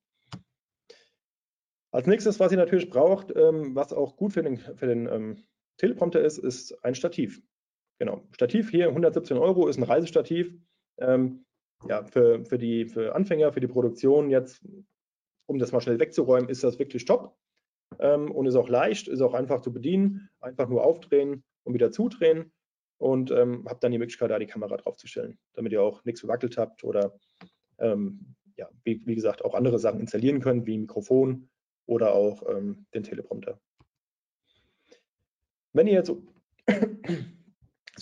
Als nächstes, was ihr natürlich braucht, ähm, was auch gut für den, für den ähm, Teleprompter ist, ist ein Stativ. Genau, Stativ hier 117 Euro ist ein Reisestativ. Ähm, ja, für, für, die, für Anfänger, für die Produktion jetzt, um das mal schnell wegzuräumen, ist das wirklich top ähm, und ist auch leicht, ist auch einfach zu bedienen. Einfach nur aufdrehen und wieder zudrehen und ähm, habt dann die Möglichkeit, da die Kamera draufzustellen, damit ihr auch nichts verwackelt habt oder ähm, ja, wie, wie, gesagt, auch andere Sachen installieren könnt, wie Mikrofon oder auch ähm, den Teleprompter. Wenn ihr jetzt,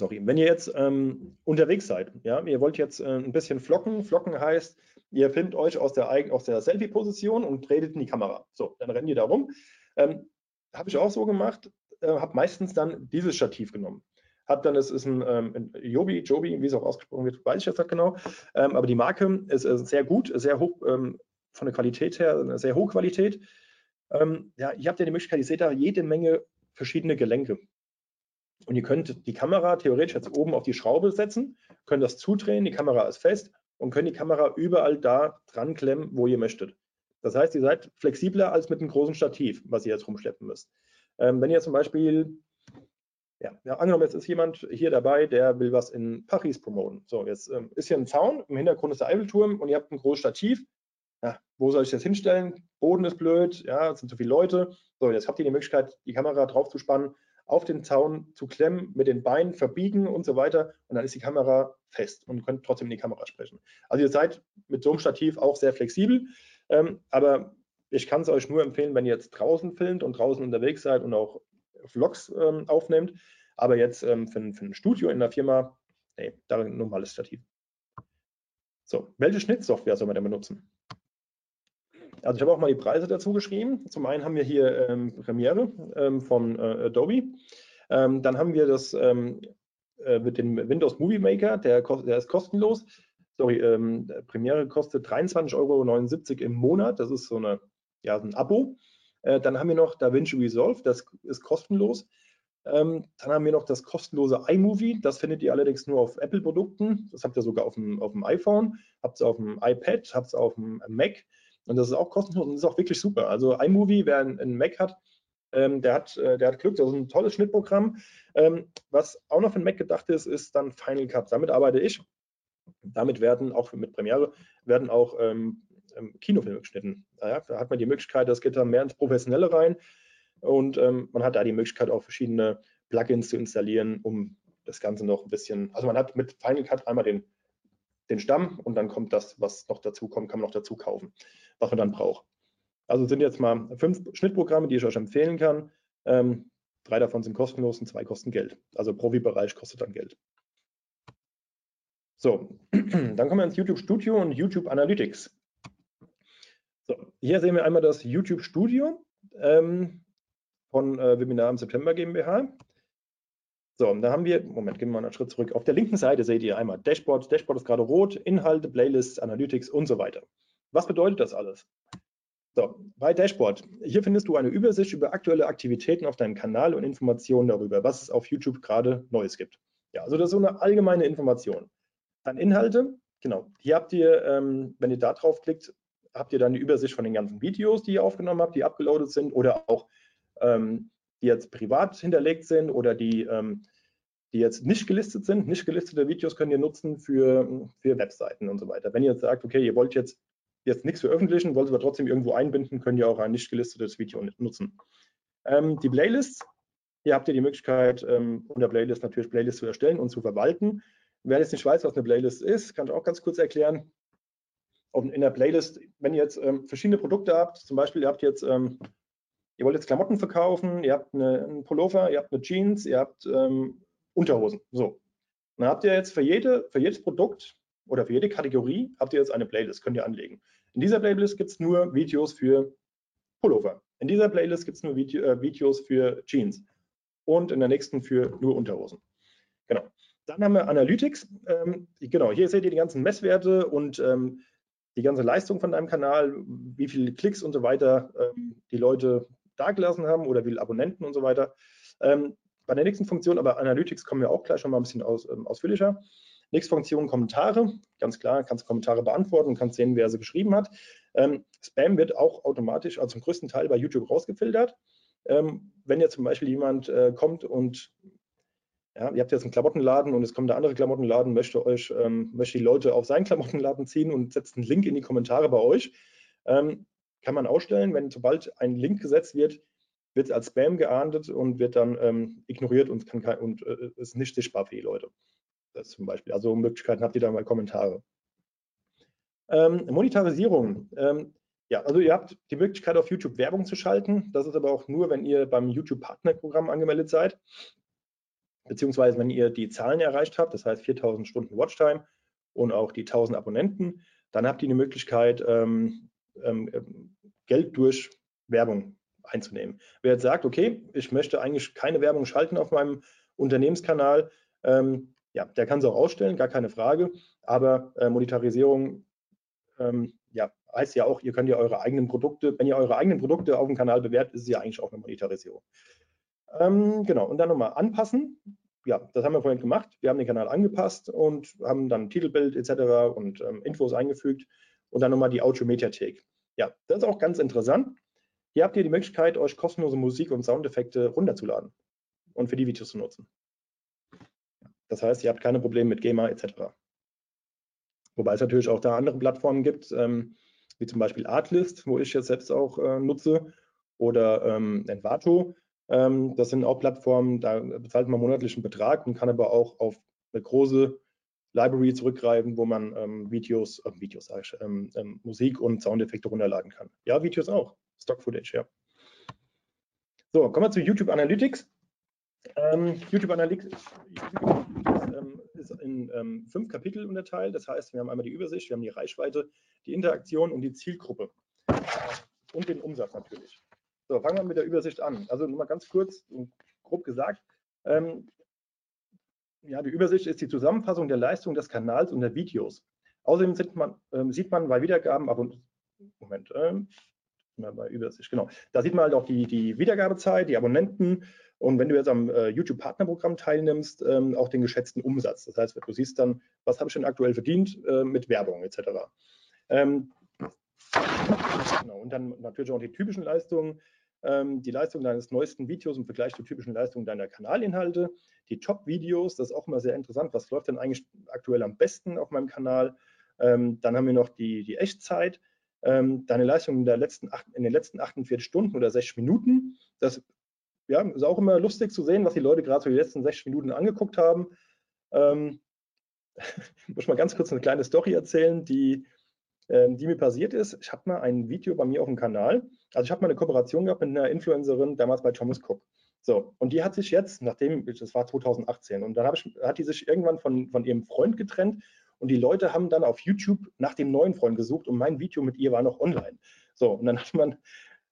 sorry, wenn ihr jetzt ähm, unterwegs seid, ja, ihr wollt jetzt äh, ein bisschen flocken, flocken heißt, ihr filmt euch aus der, aus der Selfie-Position und tretet in die Kamera. So, dann rennt ihr da rum. Ähm, habe ich auch so gemacht, äh, habe meistens dann dieses Stativ genommen. Hab dann, es ist ein, ähm, ein Jobi, Jobi, wie es auch ausgesprochen wird, weiß ich jetzt nicht genau, ähm, aber die Marke ist äh, sehr gut, sehr hoch, ähm, von der Qualität her, eine sehr hohe Qualität. Ähm, ja, ihr habt ja die Möglichkeit, ihr seht da jede Menge verschiedene Gelenke. Und ihr könnt die Kamera theoretisch jetzt oben auf die Schraube setzen, könnt das zudrehen, die Kamera ist fest und könnt die Kamera überall da dran klemmen, wo ihr möchtet. Das heißt, ihr seid flexibler als mit einem großen Stativ, was ihr jetzt rumschleppen müsst. Ähm, wenn ihr zum Beispiel, ja, ja, angenommen, jetzt ist jemand hier dabei, der will was in Paris promoten. So, jetzt ähm, ist hier ein Zaun, im Hintergrund ist der Eiffelturm und ihr habt ein großes Stativ, ja, wo soll ich das hinstellen? Boden ist blöd, ja, es sind zu viele Leute. So, jetzt habt ihr die Möglichkeit, die Kamera drauf zu spannen, auf den Zaun zu klemmen, mit den Beinen verbiegen und so weiter. Und dann ist die Kamera fest und könnt trotzdem in die Kamera sprechen. Also ihr seid mit so einem Stativ auch sehr flexibel. Ähm, aber ich kann es euch nur empfehlen, wenn ihr jetzt draußen filmt und draußen unterwegs seid und auch Vlogs ähm, aufnehmt. Aber jetzt ähm, für, für, ein Studio in der Firma, nee, da ein normales Stativ. So, welche Schnittsoftware soll man denn benutzen? Also ich habe auch mal die Preise dazu geschrieben. Zum einen haben wir hier ähm, Premiere ähm, von äh, Adobe. Ähm, dann haben wir das ähm, äh, mit dem Windows Movie Maker, der, der ist kostenlos. Sorry, ähm, Premiere kostet 23,79 Euro im Monat. Das ist so eine, ja, ein Abo. Äh, dann haben wir noch DaVinci Resolve, das ist kostenlos. Ähm, dann haben wir noch das kostenlose iMovie. Das findet ihr allerdings nur auf Apple-Produkten. Das habt ihr sogar auf dem, auf dem iPhone, habt es auf dem iPad, habt es auf dem Mac. Und das ist auch kostenlos und ist auch wirklich super. Also iMovie, wer einen Mac hat, ähm, der, hat, äh, der hat Glück, das ist ein tolles Schnittprogramm. Ähm, was auch noch für den Mac gedacht ist, ist dann Final Cut. Damit arbeite ich. Damit werden auch mit Premiere werden auch ähm, ähm Kinofilme geschnitten. Ja, da hat man die Möglichkeit, das geht dann mehr ins Professionelle rein und ähm, man hat da die Möglichkeit, auch verschiedene Plugins zu installieren, um das Ganze noch ein bisschen, also man hat mit Final Cut einmal den, den Stamm und dann kommt das, was noch dazu kommt, kann man noch dazu kaufen, was man dann braucht. Also sind jetzt mal fünf Schnittprogramme, die ich euch empfehlen kann. Ähm, drei davon sind kostenlos und zwei kosten Geld. Also Profi-Bereich kostet dann Geld. So, dann kommen wir ins YouTube Studio und YouTube Analytics. So, hier sehen wir einmal das YouTube Studio ähm, von äh, Webinar im September GmbH. So, da haben wir, Moment, gehen wir mal einen Schritt zurück. Auf der linken Seite seht ihr einmal Dashboard. Dashboard ist gerade rot, Inhalte, Playlists, Analytics und so weiter. Was bedeutet das alles? So, bei Dashboard. Hier findest du eine Übersicht über aktuelle Aktivitäten auf deinem Kanal und Informationen darüber, was es auf YouTube gerade Neues gibt. Ja, also das ist so eine allgemeine Information. Dann Inhalte. Genau. Hier habt ihr, ähm, wenn ihr da drauf klickt, habt ihr dann die Übersicht von den ganzen Videos, die ihr aufgenommen habt, die abgeloadet sind oder auch ähm, die jetzt privat hinterlegt sind oder die, ähm, die jetzt nicht gelistet sind. Nicht gelistete Videos könnt ihr nutzen für, für Webseiten und so weiter. Wenn ihr jetzt sagt, okay, ihr wollt jetzt jetzt nichts veröffentlichen, wollt aber trotzdem irgendwo einbinden, könnt ihr auch ein nicht gelistetes Video nutzen. Ähm, die Playlists, hier habt ihr die Möglichkeit, ähm, unter Playlist natürlich Playlists zu erstellen und zu verwalten. Wer jetzt nicht weiß, was eine Playlist ist, kann ich auch ganz kurz erklären. In der Playlist, wenn ihr jetzt ähm, verschiedene Produkte habt, zum Beispiel ihr habt jetzt, ähm, ihr wollt jetzt Klamotten verkaufen, ihr habt eine, einen Pullover, ihr habt eine Jeans, ihr habt ähm, Unterhosen. So. Dann habt ihr jetzt für, jede, für jedes Produkt oder für jede Kategorie habt ihr jetzt eine Playlist, könnt ihr anlegen. In dieser Playlist gibt es nur Videos für Pullover. In dieser Playlist gibt es nur Video, äh, Videos für Jeans und in der nächsten für nur Unterhosen. Genau. Dann haben wir Analytics. Ähm, genau, hier seht ihr die ganzen Messwerte und ähm, die ganze Leistung von deinem Kanal, wie viele Klicks und so weiter ähm, die Leute dagelassen haben oder wie viele Abonnenten und so weiter. Ähm, bei der nächsten Funktion, aber Analytics kommen wir auch gleich schon mal ein bisschen aus, ähm, ausführlicher. Nächste Funktion Kommentare. Ganz klar, kannst Kommentare beantworten, kannst sehen, wer sie geschrieben hat. Ähm, Spam wird auch automatisch, also zum größten Teil bei YouTube rausgefiltert. Ähm, wenn jetzt zum Beispiel jemand äh, kommt und ja, ihr habt jetzt einen Klamottenladen und es kommt der andere Klamottenladen, möchte euch, ähm, möchte die Leute auf seinen Klamottenladen ziehen und setzt einen Link in die Kommentare bei euch, ähm, kann man ausstellen, wenn sobald ein Link gesetzt wird, wird es als Spam geahndet und wird dann ähm, ignoriert und, kann, und äh, ist nicht sichtbar für die Leute. Das zum Beispiel. Also Möglichkeiten habt ihr da mal Kommentare. Ähm, Monetarisierung. Ähm, ja, also ihr habt die Möglichkeit auf YouTube Werbung zu schalten. Das ist aber auch nur, wenn ihr beim YouTube Partnerprogramm angemeldet seid, beziehungsweise wenn ihr die Zahlen erreicht habt, das heißt 4000 Stunden Watchtime und auch die 1000 Abonnenten, dann habt ihr die Möglichkeit, ähm, ähm, Geld durch Werbung einzunehmen. Wer jetzt sagt, okay, ich möchte eigentlich keine Werbung schalten auf meinem Unternehmenskanal, ähm, ja, der kann es auch ausstellen, gar keine Frage. Aber äh, Monetarisierung ähm, ja, heißt ja auch, ihr könnt ja eure eigenen Produkte, wenn ihr eure eigenen Produkte auf dem Kanal bewertet, ist es ja eigentlich auch eine Monetarisierung. Ähm, genau, und dann nochmal anpassen. Ja, das haben wir vorhin gemacht. Wir haben den Kanal angepasst und haben dann Titelbild etc. und ähm, Infos eingefügt und dann nochmal die Audio-Mediathek. Ja, das ist auch ganz interessant. Hier habt ihr die Möglichkeit, euch kostenlose Musik und Soundeffekte runterzuladen und für die Videos zu nutzen. Das heißt, ihr habt keine Probleme mit GEMA etc. Wobei es natürlich auch da andere Plattformen gibt, ähm, wie zum Beispiel Artlist, wo ich jetzt selbst auch äh, nutze, oder ähm, Envato. Ähm, das sind auch Plattformen, da bezahlt man monatlichen Betrag und kann aber auch auf eine große Library zurückgreifen, wo man ähm, Videos, äh, Videos sage ich, ähm, ähm, Musik und Soundeffekte runterladen kann. Ja, Videos auch. Stock Footage, ja. So, kommen wir zu YouTube Analytics. Ähm, YouTube Analytics ähm, ist in ähm, fünf Kapitel unterteilt. Das heißt, wir haben einmal die Übersicht, wir haben die Reichweite, die Interaktion und die Zielgruppe. Und den Umsatz natürlich. So, fangen wir mit der Übersicht an. Also nur mal ganz kurz und grob gesagt. Ähm, ja, die Übersicht ist die Zusammenfassung der Leistung des Kanals und der Videos. Außerdem sieht man, ähm, sieht man bei Wiedergaben, aber Moment, ähm, bei Übersicht, genau. Da sieht man halt auch die, die Wiedergabezeit, die Abonnenten und wenn du jetzt am äh, YouTube-Partnerprogramm teilnimmst, ähm, auch den geschätzten Umsatz. Das heißt, du siehst dann, was habe ich denn aktuell verdient äh, mit Werbung etc. Ähm, genau, und dann natürlich auch die typischen Leistungen, ähm, die Leistung deines neuesten Videos im Vergleich zur typischen Leistung deiner Kanalinhalte, die Top-Videos, das ist auch immer sehr interessant, was läuft denn eigentlich aktuell am besten auf meinem Kanal. Ähm, dann haben wir noch die, die Echtzeit, ähm, deine Leistung in, letzten, in den letzten 48 Stunden oder 60 Minuten. Das ja, ist auch immer lustig zu sehen, was die Leute gerade so die letzten 60 Minuten angeguckt haben. Ähm, ich muss mal ganz kurz eine kleine Story erzählen, die, äh, die mir passiert ist. Ich habe mal ein Video bei mir auf dem Kanal. Also ich habe mal eine Kooperation gehabt mit einer Influencerin, damals bei Thomas Cook. So, und die hat sich jetzt, nachdem, das war 2018, und dann ich, hat die sich irgendwann von, von ihrem Freund getrennt und die Leute haben dann auf YouTube nach dem neuen Freund gesucht und mein Video mit ihr war noch online. So, und dann hat man,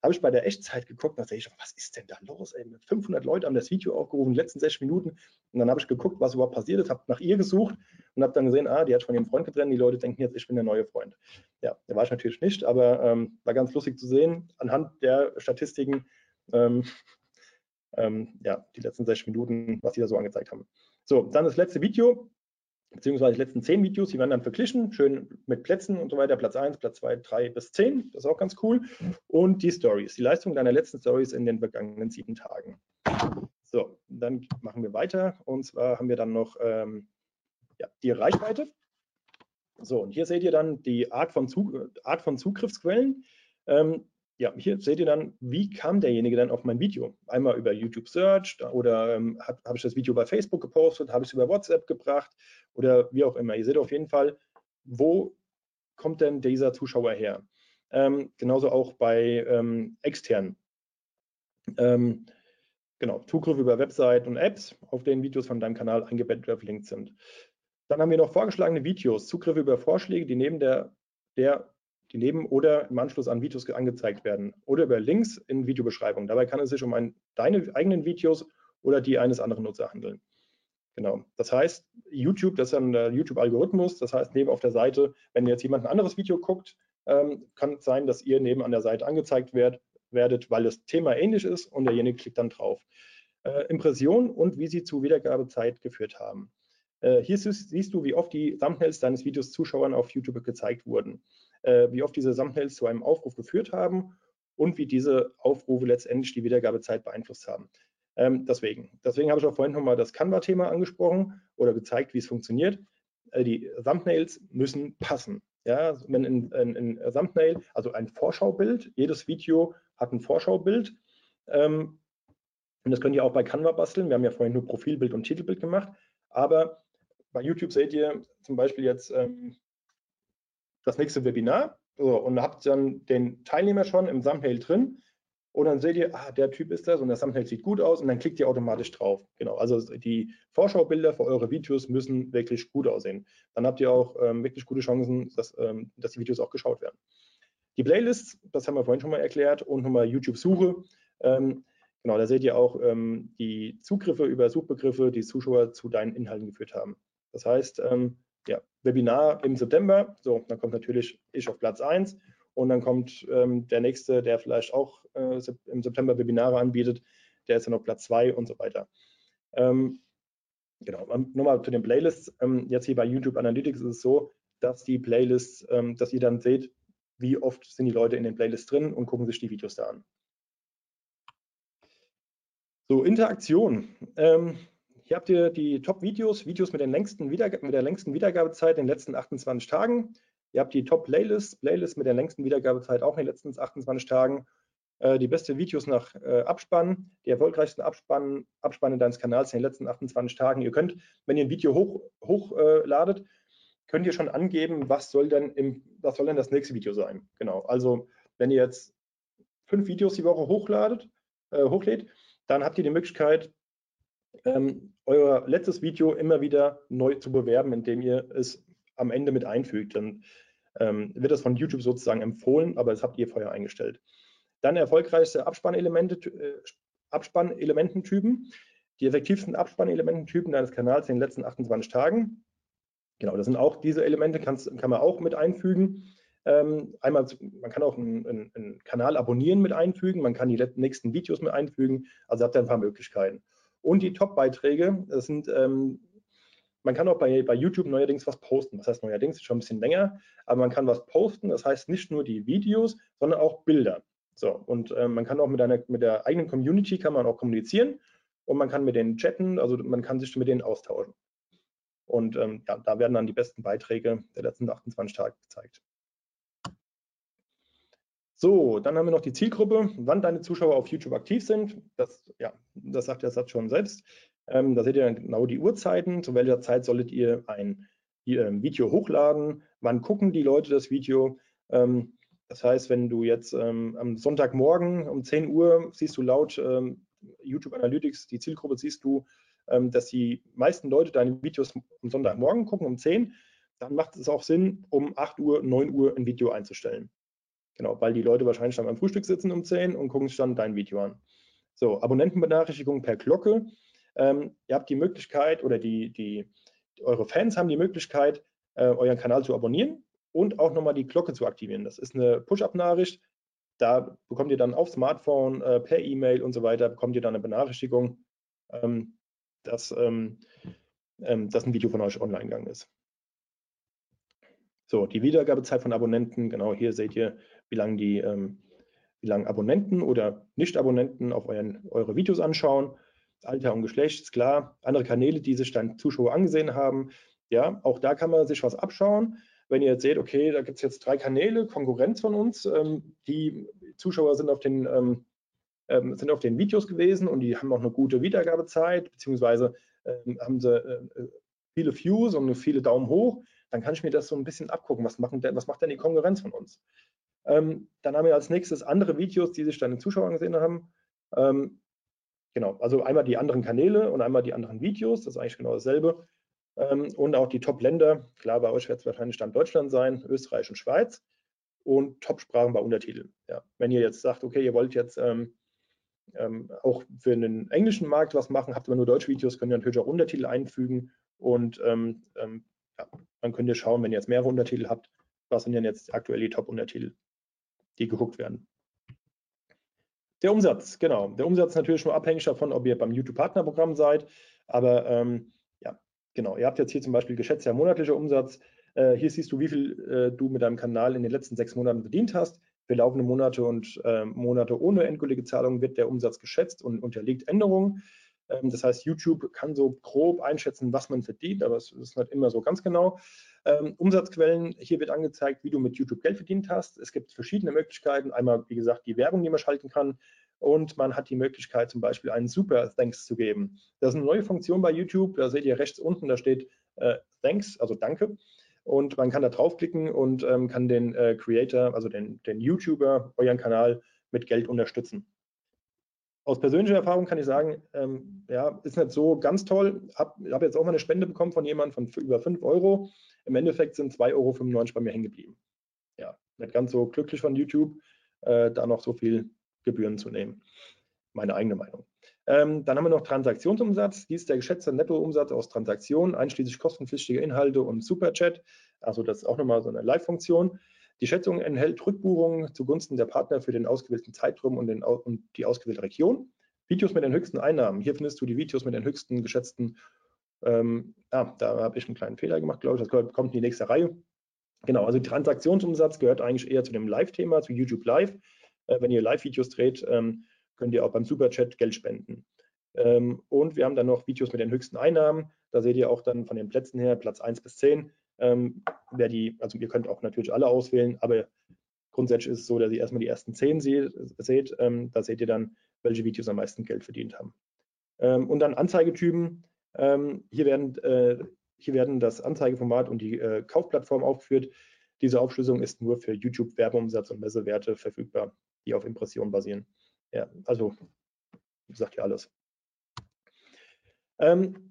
habe ich bei der Echtzeit geguckt und dachte ich, was ist denn da los? Ey? 500 Leute haben das Video aufgerufen, den letzten sechs Minuten. Und dann habe ich geguckt, was überhaupt passiert ist, habe nach ihr gesucht und habe dann gesehen, ah, die hat von ihrem Freund getrennt. Die Leute denken jetzt, ich bin der neue Freund. Ja, der war ich natürlich nicht, aber ähm, war ganz lustig zu sehen, anhand der Statistiken, ähm, ähm, ja, die letzten sechs Minuten, was sie da so angezeigt haben. So, dann das letzte Video beziehungsweise die letzten zehn Videos, die werden dann verglichen, schön mit Plätzen und so weiter, Platz 1, Platz 2, 3 bis 10, das ist auch ganz cool. Und die Stories, die Leistung deiner letzten Stories in den vergangenen sieben Tagen. So, dann machen wir weiter und zwar haben wir dann noch ähm, ja, die Reichweite. So, und hier seht ihr dann die Art von, Zug Art von Zugriffsquellen. Ähm, ja, hier seht ihr dann, wie kam derjenige dann auf mein Video? Einmal über YouTube Search oder ähm, habe hab ich das Video bei Facebook gepostet, habe ich es über WhatsApp gebracht oder wie auch immer. Ihr seht auf jeden Fall, wo kommt denn dieser Zuschauer her? Ähm, genauso auch bei ähm, externen. Ähm, genau, Zugriff über Webseiten und Apps, auf denen Videos von deinem Kanal eingebettet oder verlinkt sind. Dann haben wir noch vorgeschlagene Videos, Zugriff über Vorschläge, die neben der, der die neben oder im Anschluss an Videos angezeigt werden oder über Links in Videobeschreibung. Dabei kann es sich um ein, deine eigenen Videos oder die eines anderen Nutzer handeln. Genau. Das heißt, YouTube, das ist der YouTube-Algorithmus. Das heißt, neben auf der Seite, wenn jetzt jemand ein anderes Video guckt, ähm, kann es sein, dass ihr neben an der Seite angezeigt werd, werdet, weil das Thema ähnlich ist und derjenige klickt dann drauf. Äh, Impression und wie sie zu Wiedergabezeit geführt haben. Äh, hier siehst du, wie oft die Thumbnails deines Videos Zuschauern auf YouTube gezeigt wurden wie oft diese Thumbnails zu einem Aufruf geführt haben und wie diese Aufrufe letztendlich die Wiedergabezeit beeinflusst haben. Ähm, deswegen, deswegen habe ich auch vorhin nochmal das Canva-Thema angesprochen oder gezeigt, wie es funktioniert. Äh, die Thumbnails müssen passen. Ja, wenn ein, ein, ein, Thumbnail, also ein Vorschaubild, jedes Video hat ein Vorschaubild. Ähm, und das könnt ihr auch bei Canva basteln. Wir haben ja vorhin nur Profilbild und Titelbild gemacht. Aber bei YouTube seht ihr zum Beispiel jetzt ähm, das nächste Webinar so, und habt dann den Teilnehmer schon im Thumbnail drin und dann seht ihr, ah, der Typ ist das und das Thumbnail sieht gut aus und dann klickt ihr automatisch drauf. Genau, also die Vorschaubilder für eure Videos müssen wirklich gut aussehen. Dann habt ihr auch ähm, wirklich gute Chancen, dass, ähm, dass die Videos auch geschaut werden. Die Playlists, das haben wir vorhin schon mal erklärt und nochmal YouTube-Suche. Ähm, genau, da seht ihr auch ähm, die Zugriffe über Suchbegriffe, die Zuschauer zu deinen Inhalten geführt haben. Das heißt, ähm, ja, Webinar im September. So, dann kommt natürlich ich auf Platz 1 und dann kommt ähm, der nächste, der vielleicht auch äh, im September Webinare anbietet, der ist dann auf Platz 2 und so weiter. Ähm, genau, nochmal zu den Playlists. Ähm, jetzt hier bei YouTube Analytics ist es so, dass die Playlists, ähm, dass ihr dann seht, wie oft sind die Leute in den Playlists drin und gucken sich die Videos da an. So, Interaktion. Ähm, hier habt ihr die Top-Videos, Videos mit, längsten mit der längsten Wiedergabezeit in den letzten 28 Tagen. Ihr habt die Top-Playlists, Playlists mit der längsten Wiedergabezeit auch in den letzten 28 Tagen. Äh, die beste Videos nach äh, Abspann, die erfolgreichsten Abspann, Abspanne deines Kanals in den letzten 28 Tagen. Ihr könnt, wenn ihr ein Video hochladet, hoch, äh, könnt ihr schon angeben, was soll denn im, was soll denn das nächste Video sein. Genau. Also wenn ihr jetzt fünf Videos die Woche hochladet, äh, hochlädt, dann habt ihr die Möglichkeit, ähm, euer letztes Video immer wieder neu zu bewerben, indem ihr es am Ende mit einfügt. Dann ähm, wird das von YouTube sozusagen empfohlen, aber das habt ihr vorher eingestellt. Dann erfolgreichste Abspannelemente, äh, Abspannelemententypen. Die effektivsten Abspannelemententypen deines Kanals in den letzten 28 Tagen. Genau, das sind auch diese Elemente, kann man auch mit einfügen. Ähm, einmal, man kann auch einen, einen, einen, Kanal abonnieren mit einfügen, man kann die nächsten Videos mit einfügen, also habt ihr ein paar Möglichkeiten. Und die Top-Beiträge, das sind, ähm, man kann auch bei, bei YouTube neuerdings was posten. Das heißt neuerdings, schon ein bisschen länger, aber man kann was posten, das heißt nicht nur die Videos, sondern auch Bilder. So, und äh, man kann auch mit, einer, mit der eigenen Community kann man auch kommunizieren und man kann mit denen chatten, also man kann sich mit denen austauschen. Und ähm, ja, da werden dann die besten Beiträge der letzten 28 Tage gezeigt. So, dann haben wir noch die Zielgruppe, wann deine Zuschauer auf YouTube aktiv sind. Das, ja, das sagt der Satz schon selbst. Ähm, da seht ihr genau die Uhrzeiten, zu welcher Zeit solltet ihr ein ähm, Video hochladen, wann gucken die Leute das Video. Ähm, das heißt, wenn du jetzt ähm, am Sonntagmorgen um 10 Uhr siehst du laut ähm, YouTube Analytics die Zielgruppe, siehst du, dass die meisten Leute deine Videos am Sonntagmorgen gucken um 10, dann macht es auch Sinn, um 8 Uhr, 9 Uhr ein Video einzustellen. Genau, weil die Leute wahrscheinlich dann beim Frühstück sitzen um 10 und gucken sich dann dein Video an. So, Abonnentenbenachrichtigung per Glocke. Ähm, ihr habt die Möglichkeit oder die, die, eure Fans haben die Möglichkeit, äh, euren Kanal zu abonnieren und auch nochmal die Glocke zu aktivieren. Das ist eine Push-Up-Nachricht. Da bekommt ihr dann auf Smartphone, äh, per E-Mail und so weiter, bekommt ihr dann eine Benachrichtigung, ähm, dass, ähm, ähm dass ein Video von euch online gegangen ist. So, die Wiedergabezeit von Abonnenten, genau hier seht ihr, wie lange die, ähm, wie lange Abonnenten oder Nicht-Abonnenten auf euren, eure Videos anschauen. Alter und Geschlecht ist klar. Andere Kanäle, die sich dann Zuschauer angesehen haben. Ja, auch da kann man sich was abschauen. Wenn ihr jetzt seht, okay, da gibt es jetzt drei Kanäle, Konkurrenz von uns, ähm, die Zuschauer sind auf den ähm, ähm, sind auf den Videos gewesen und die haben auch eine gute Wiedergabezeit, beziehungsweise ähm, haben sie äh, äh viele Views und viele Daumen hoch, dann kann ich mir das so ein bisschen abgucken, was, machen denn, was macht denn die Konkurrenz von uns? Ähm, dann haben wir als nächstes andere Videos, die sich dann die Zuschauer angesehen haben. Ähm, genau, also einmal die anderen Kanäle und einmal die anderen Videos, das ist eigentlich genau dasselbe. Ähm, und auch die Top-Länder, klar, bei euch wird es wahrscheinlich Stand Deutschland sein, Österreich und Schweiz. Und Top-Sprachen bei Untertiteln. Ja. Wenn ihr jetzt sagt, okay, ihr wollt jetzt ähm, ähm, auch für den englischen Markt was machen, habt aber nur deutsche Videos, könnt ihr natürlich auch Untertitel einfügen und ähm, ja, dann könnt ihr schauen, wenn ihr jetzt mehrere Untertitel habt, was sind denn jetzt aktuell die Top-Untertitel, die geguckt werden. Der Umsatz, genau. Der Umsatz ist natürlich nur abhängig davon, ob ihr beim YouTube-Partnerprogramm seid. Aber ähm, ja, genau. Ihr habt jetzt hier zum Beispiel geschätzter monatlicher Umsatz. Äh, hier siehst du, wie viel äh, du mit deinem Kanal in den letzten sechs Monaten verdient hast. Für laufende Monate und äh, Monate ohne endgültige Zahlung wird der Umsatz geschätzt und unterliegt Änderungen. Ähm, das heißt, YouTube kann so grob einschätzen, was man verdient, aber es ist nicht immer so ganz genau. Ähm, Umsatzquellen, hier wird angezeigt, wie du mit YouTube Geld verdient hast. Es gibt verschiedene Möglichkeiten. Einmal, wie gesagt, die Werbung, die man schalten kann. Und man hat die Möglichkeit, zum Beispiel einen Super Thanks zu geben. Das ist eine neue Funktion bei YouTube. Da seht ihr rechts unten, da steht äh, Thanks, also Danke. Und man kann da draufklicken und ähm, kann den äh, Creator, also den, den YouTuber, euren Kanal mit Geld unterstützen aus persönlicher Erfahrung kann ich sagen, ähm, ja, ist nicht so ganz toll. Ich habe hab jetzt auch mal eine Spende bekommen von jemandem von über 5 Euro. Im Endeffekt sind 2,95 Euro bei mir hängen geblieben. Ja, nicht ganz so glücklich von YouTube, äh, da noch so viel Gebühren zu nehmen. Meine eigene Meinung. Ähm, dann haben wir noch Transaktionsumsatz. Dies ist der geschätzte Nettoumsatz aus Transaktionen, einschließlich kostenpflichtige Inhalte und Superchat. Also das ist auch nochmal so eine Live-Funktion. Die Schätzung enthält Rückbuchungen zugunsten der Partner für den ausgewählten Zeitraum und, den, und die ausgewählte Region. Videos mit den höchsten Einnahmen. Hier findest du die Videos mit den höchsten geschätzten. Ähm, ah, da habe ich einen kleinen Fehler gemacht, glaube ich. Das kommt in die nächste Reihe. Genau, also Transaktionsumsatz gehört eigentlich eher zu dem Live-Thema, zu YouTube Live. Äh, wenn ihr Live-Videos dreht, ähm, könnt ihr auch beim Superchat Geld spenden. Ähm, und wir haben dann noch Videos mit den höchsten Einnahmen. Da seht ihr auch dann von den Plätzen her Platz 1 bis 10 ähm, wer die, also ihr könnt auch natürlich alle auswählen, aber grundsätzlich ist es so, dass ihr erstmal die ersten zehn seht, seht ähm, da seht ihr dann, welche Videos am meisten Geld verdient haben. Ähm, und dann Anzeigetypen, ähm, hier, werden, äh, hier werden das Anzeigeformat und die äh, Kaufplattform aufgeführt. Diese Aufschlüsselung ist nur für YouTube Werbeumsatz und Messewerte verfügbar, die auf Impressionen basieren. Ja, also sagt ja alles. Ähm,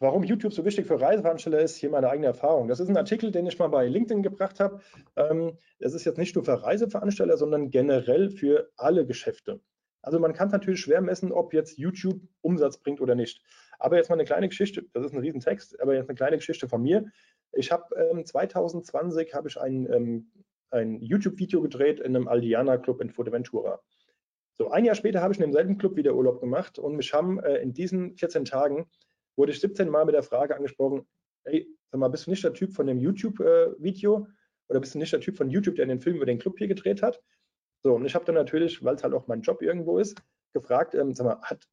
warum YouTube so wichtig für Reiseveranstalter ist, hier meine eigene Erfahrung. Das ist ein Artikel, den ich mal bei LinkedIn gebracht habe. Ähm, das ist jetzt nicht nur für Reiseveranstalter, sondern generell für alle Geschäfte. Also man kann natürlich schwer messen, ob jetzt YouTube Umsatz bringt oder nicht. Aber jetzt mal eine kleine Geschichte, das ist ein Riesentext, aber jetzt eine kleine Geschichte von mir. Ich habe ähm, 2020 habe ich ein, ähm, ein YouTube-Video gedreht in einem Aldiana Club in Fuerteventura. So, ein Jahr später habe ich in demselben Club wieder Urlaub gemacht und mich haben äh, in diesen 14 Tagen wurde ich 17 Mal mit der Frage angesprochen, hey, sag mal, bist du nicht der Typ von dem YouTube-Video äh, oder bist du nicht der Typ von YouTube, der den Film über den Club hier gedreht hat? So, und ich habe dann natürlich, weil es halt auch mein Job irgendwo ist, gefragt, ähm, sag mal, hat,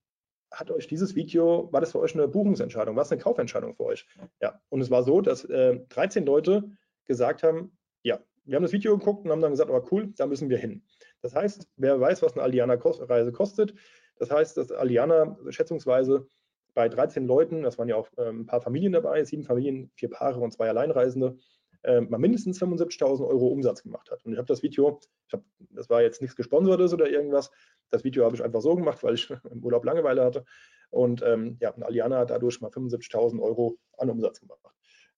hat euch dieses Video, war das für euch eine Buchungsentscheidung, war es eine Kaufentscheidung für euch? Ja, und es war so, dass äh, 13 Leute gesagt haben, ja, wir haben das Video geguckt und haben dann gesagt, aber cool, da müssen wir hin. Das heißt, wer weiß, was eine Aliana-Reise kostet, das heißt, dass Aliana schätzungsweise bei 13 Leuten, das waren ja auch äh, ein paar Familien dabei, sieben Familien, vier Paare und zwei Alleinreisende, äh, mal mindestens 75.000 Euro Umsatz gemacht hat. Und ich habe das Video, hab, das war jetzt nichts Gesponsertes oder irgendwas, das Video habe ich einfach so gemacht, weil ich im Urlaub Langeweile hatte. Und ähm, ja, Aliana hat dadurch mal 75.000 Euro an Umsatz gemacht.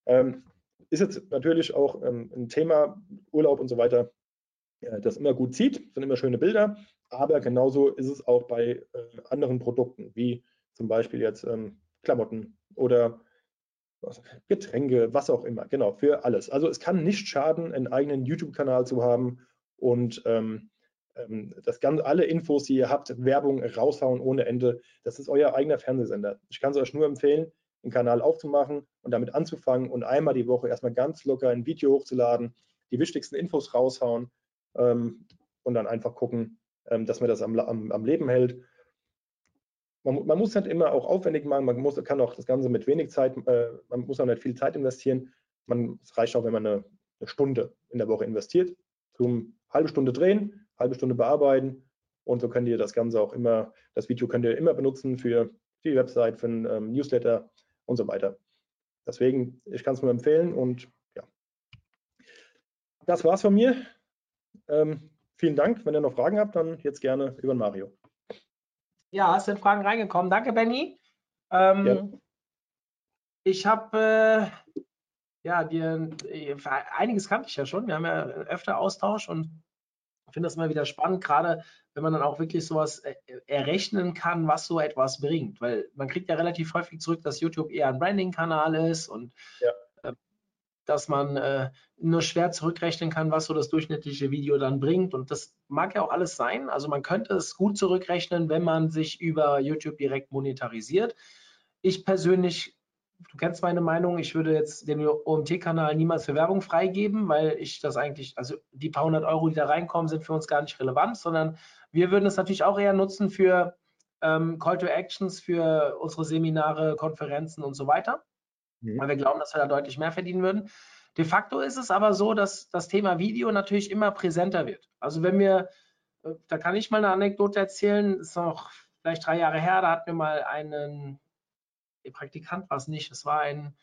Ähm, ist jetzt natürlich auch ähm, ein Thema Urlaub und so weiter, äh, das immer gut sieht, sind immer schöne Bilder, aber genauso ist es auch bei äh, anderen Produkten, wie zum Beispiel jetzt ähm, Klamotten oder Getränke, was auch immer, genau, für alles. Also es kann nicht schaden, einen eigenen YouTube-Kanal zu haben und ähm, ähm, das Ganze, alle Infos, die ihr habt, Werbung raushauen ohne Ende. Das ist euer eigener Fernsehsender. Ich kann es euch nur empfehlen, einen Kanal aufzumachen und damit anzufangen und einmal die Woche erstmal ganz locker ein Video hochzuladen, die wichtigsten Infos raushauen ähm, und dann einfach gucken, ähm, dass man das am, am, am Leben hält man, man, muss halt immer auch aufwendig machen, man muss, kann auch das Ganze mit wenig Zeit, äh, man muss auch nicht viel Zeit investieren. Man, es reicht auch, wenn man eine, eine Stunde in der Woche investiert, zum halbe Stunde drehen, halbe Stunde bearbeiten und so könnt ihr das Ganze auch immer, das Video könnt ihr immer benutzen für die Website, für ein ähm, Newsletter und so weiter. Deswegen, ich kann es nur empfehlen und ja. Das war's von mir. Ähm, vielen Dank. Wenn ihr noch Fragen habt, dann jetzt gerne über Mario. Ja, es sind Fragen reingekommen. Danke, Benny. Ähm, ja. Ich habe äh, ja dir einiges kannte ich ja schon. Wir haben ja öfter Austausch und finde das immer wieder spannend, gerade wenn man dann auch wirklich sowas äh, errechnen kann, was so etwas bringt. Weil man kriegt ja relativ häufig zurück, dass YouTube eher ein Branding-Kanal ist und ja dass man äh, nur schwer zurückrechnen kann, was so das durchschnittliche Video dann bringt. Und das mag ja auch alles sein. Also man könnte es gut zurückrechnen, wenn man sich über YouTube direkt monetarisiert. Ich persönlich, du kennst meine Meinung, ich würde jetzt den OMT-Kanal niemals für Werbung freigeben, weil ich das eigentlich, also die paar hundert Euro, die da reinkommen, sind für uns gar nicht relevant, sondern wir würden es natürlich auch eher nutzen für ähm, Call to Actions, für unsere Seminare, Konferenzen und so weiter mhm. weil wir glauben, dass wir da deutlich mehr verdienen würden. De facto ist es aber so, dass das Thema Video natürlich immer präsenter wird. Also wenn wir, äh, da kann ich mal eine Anekdote erzählen, ist noch vielleicht drei Jahre her, da hatten wir mal einen, Praktikant war es nicht, es war ein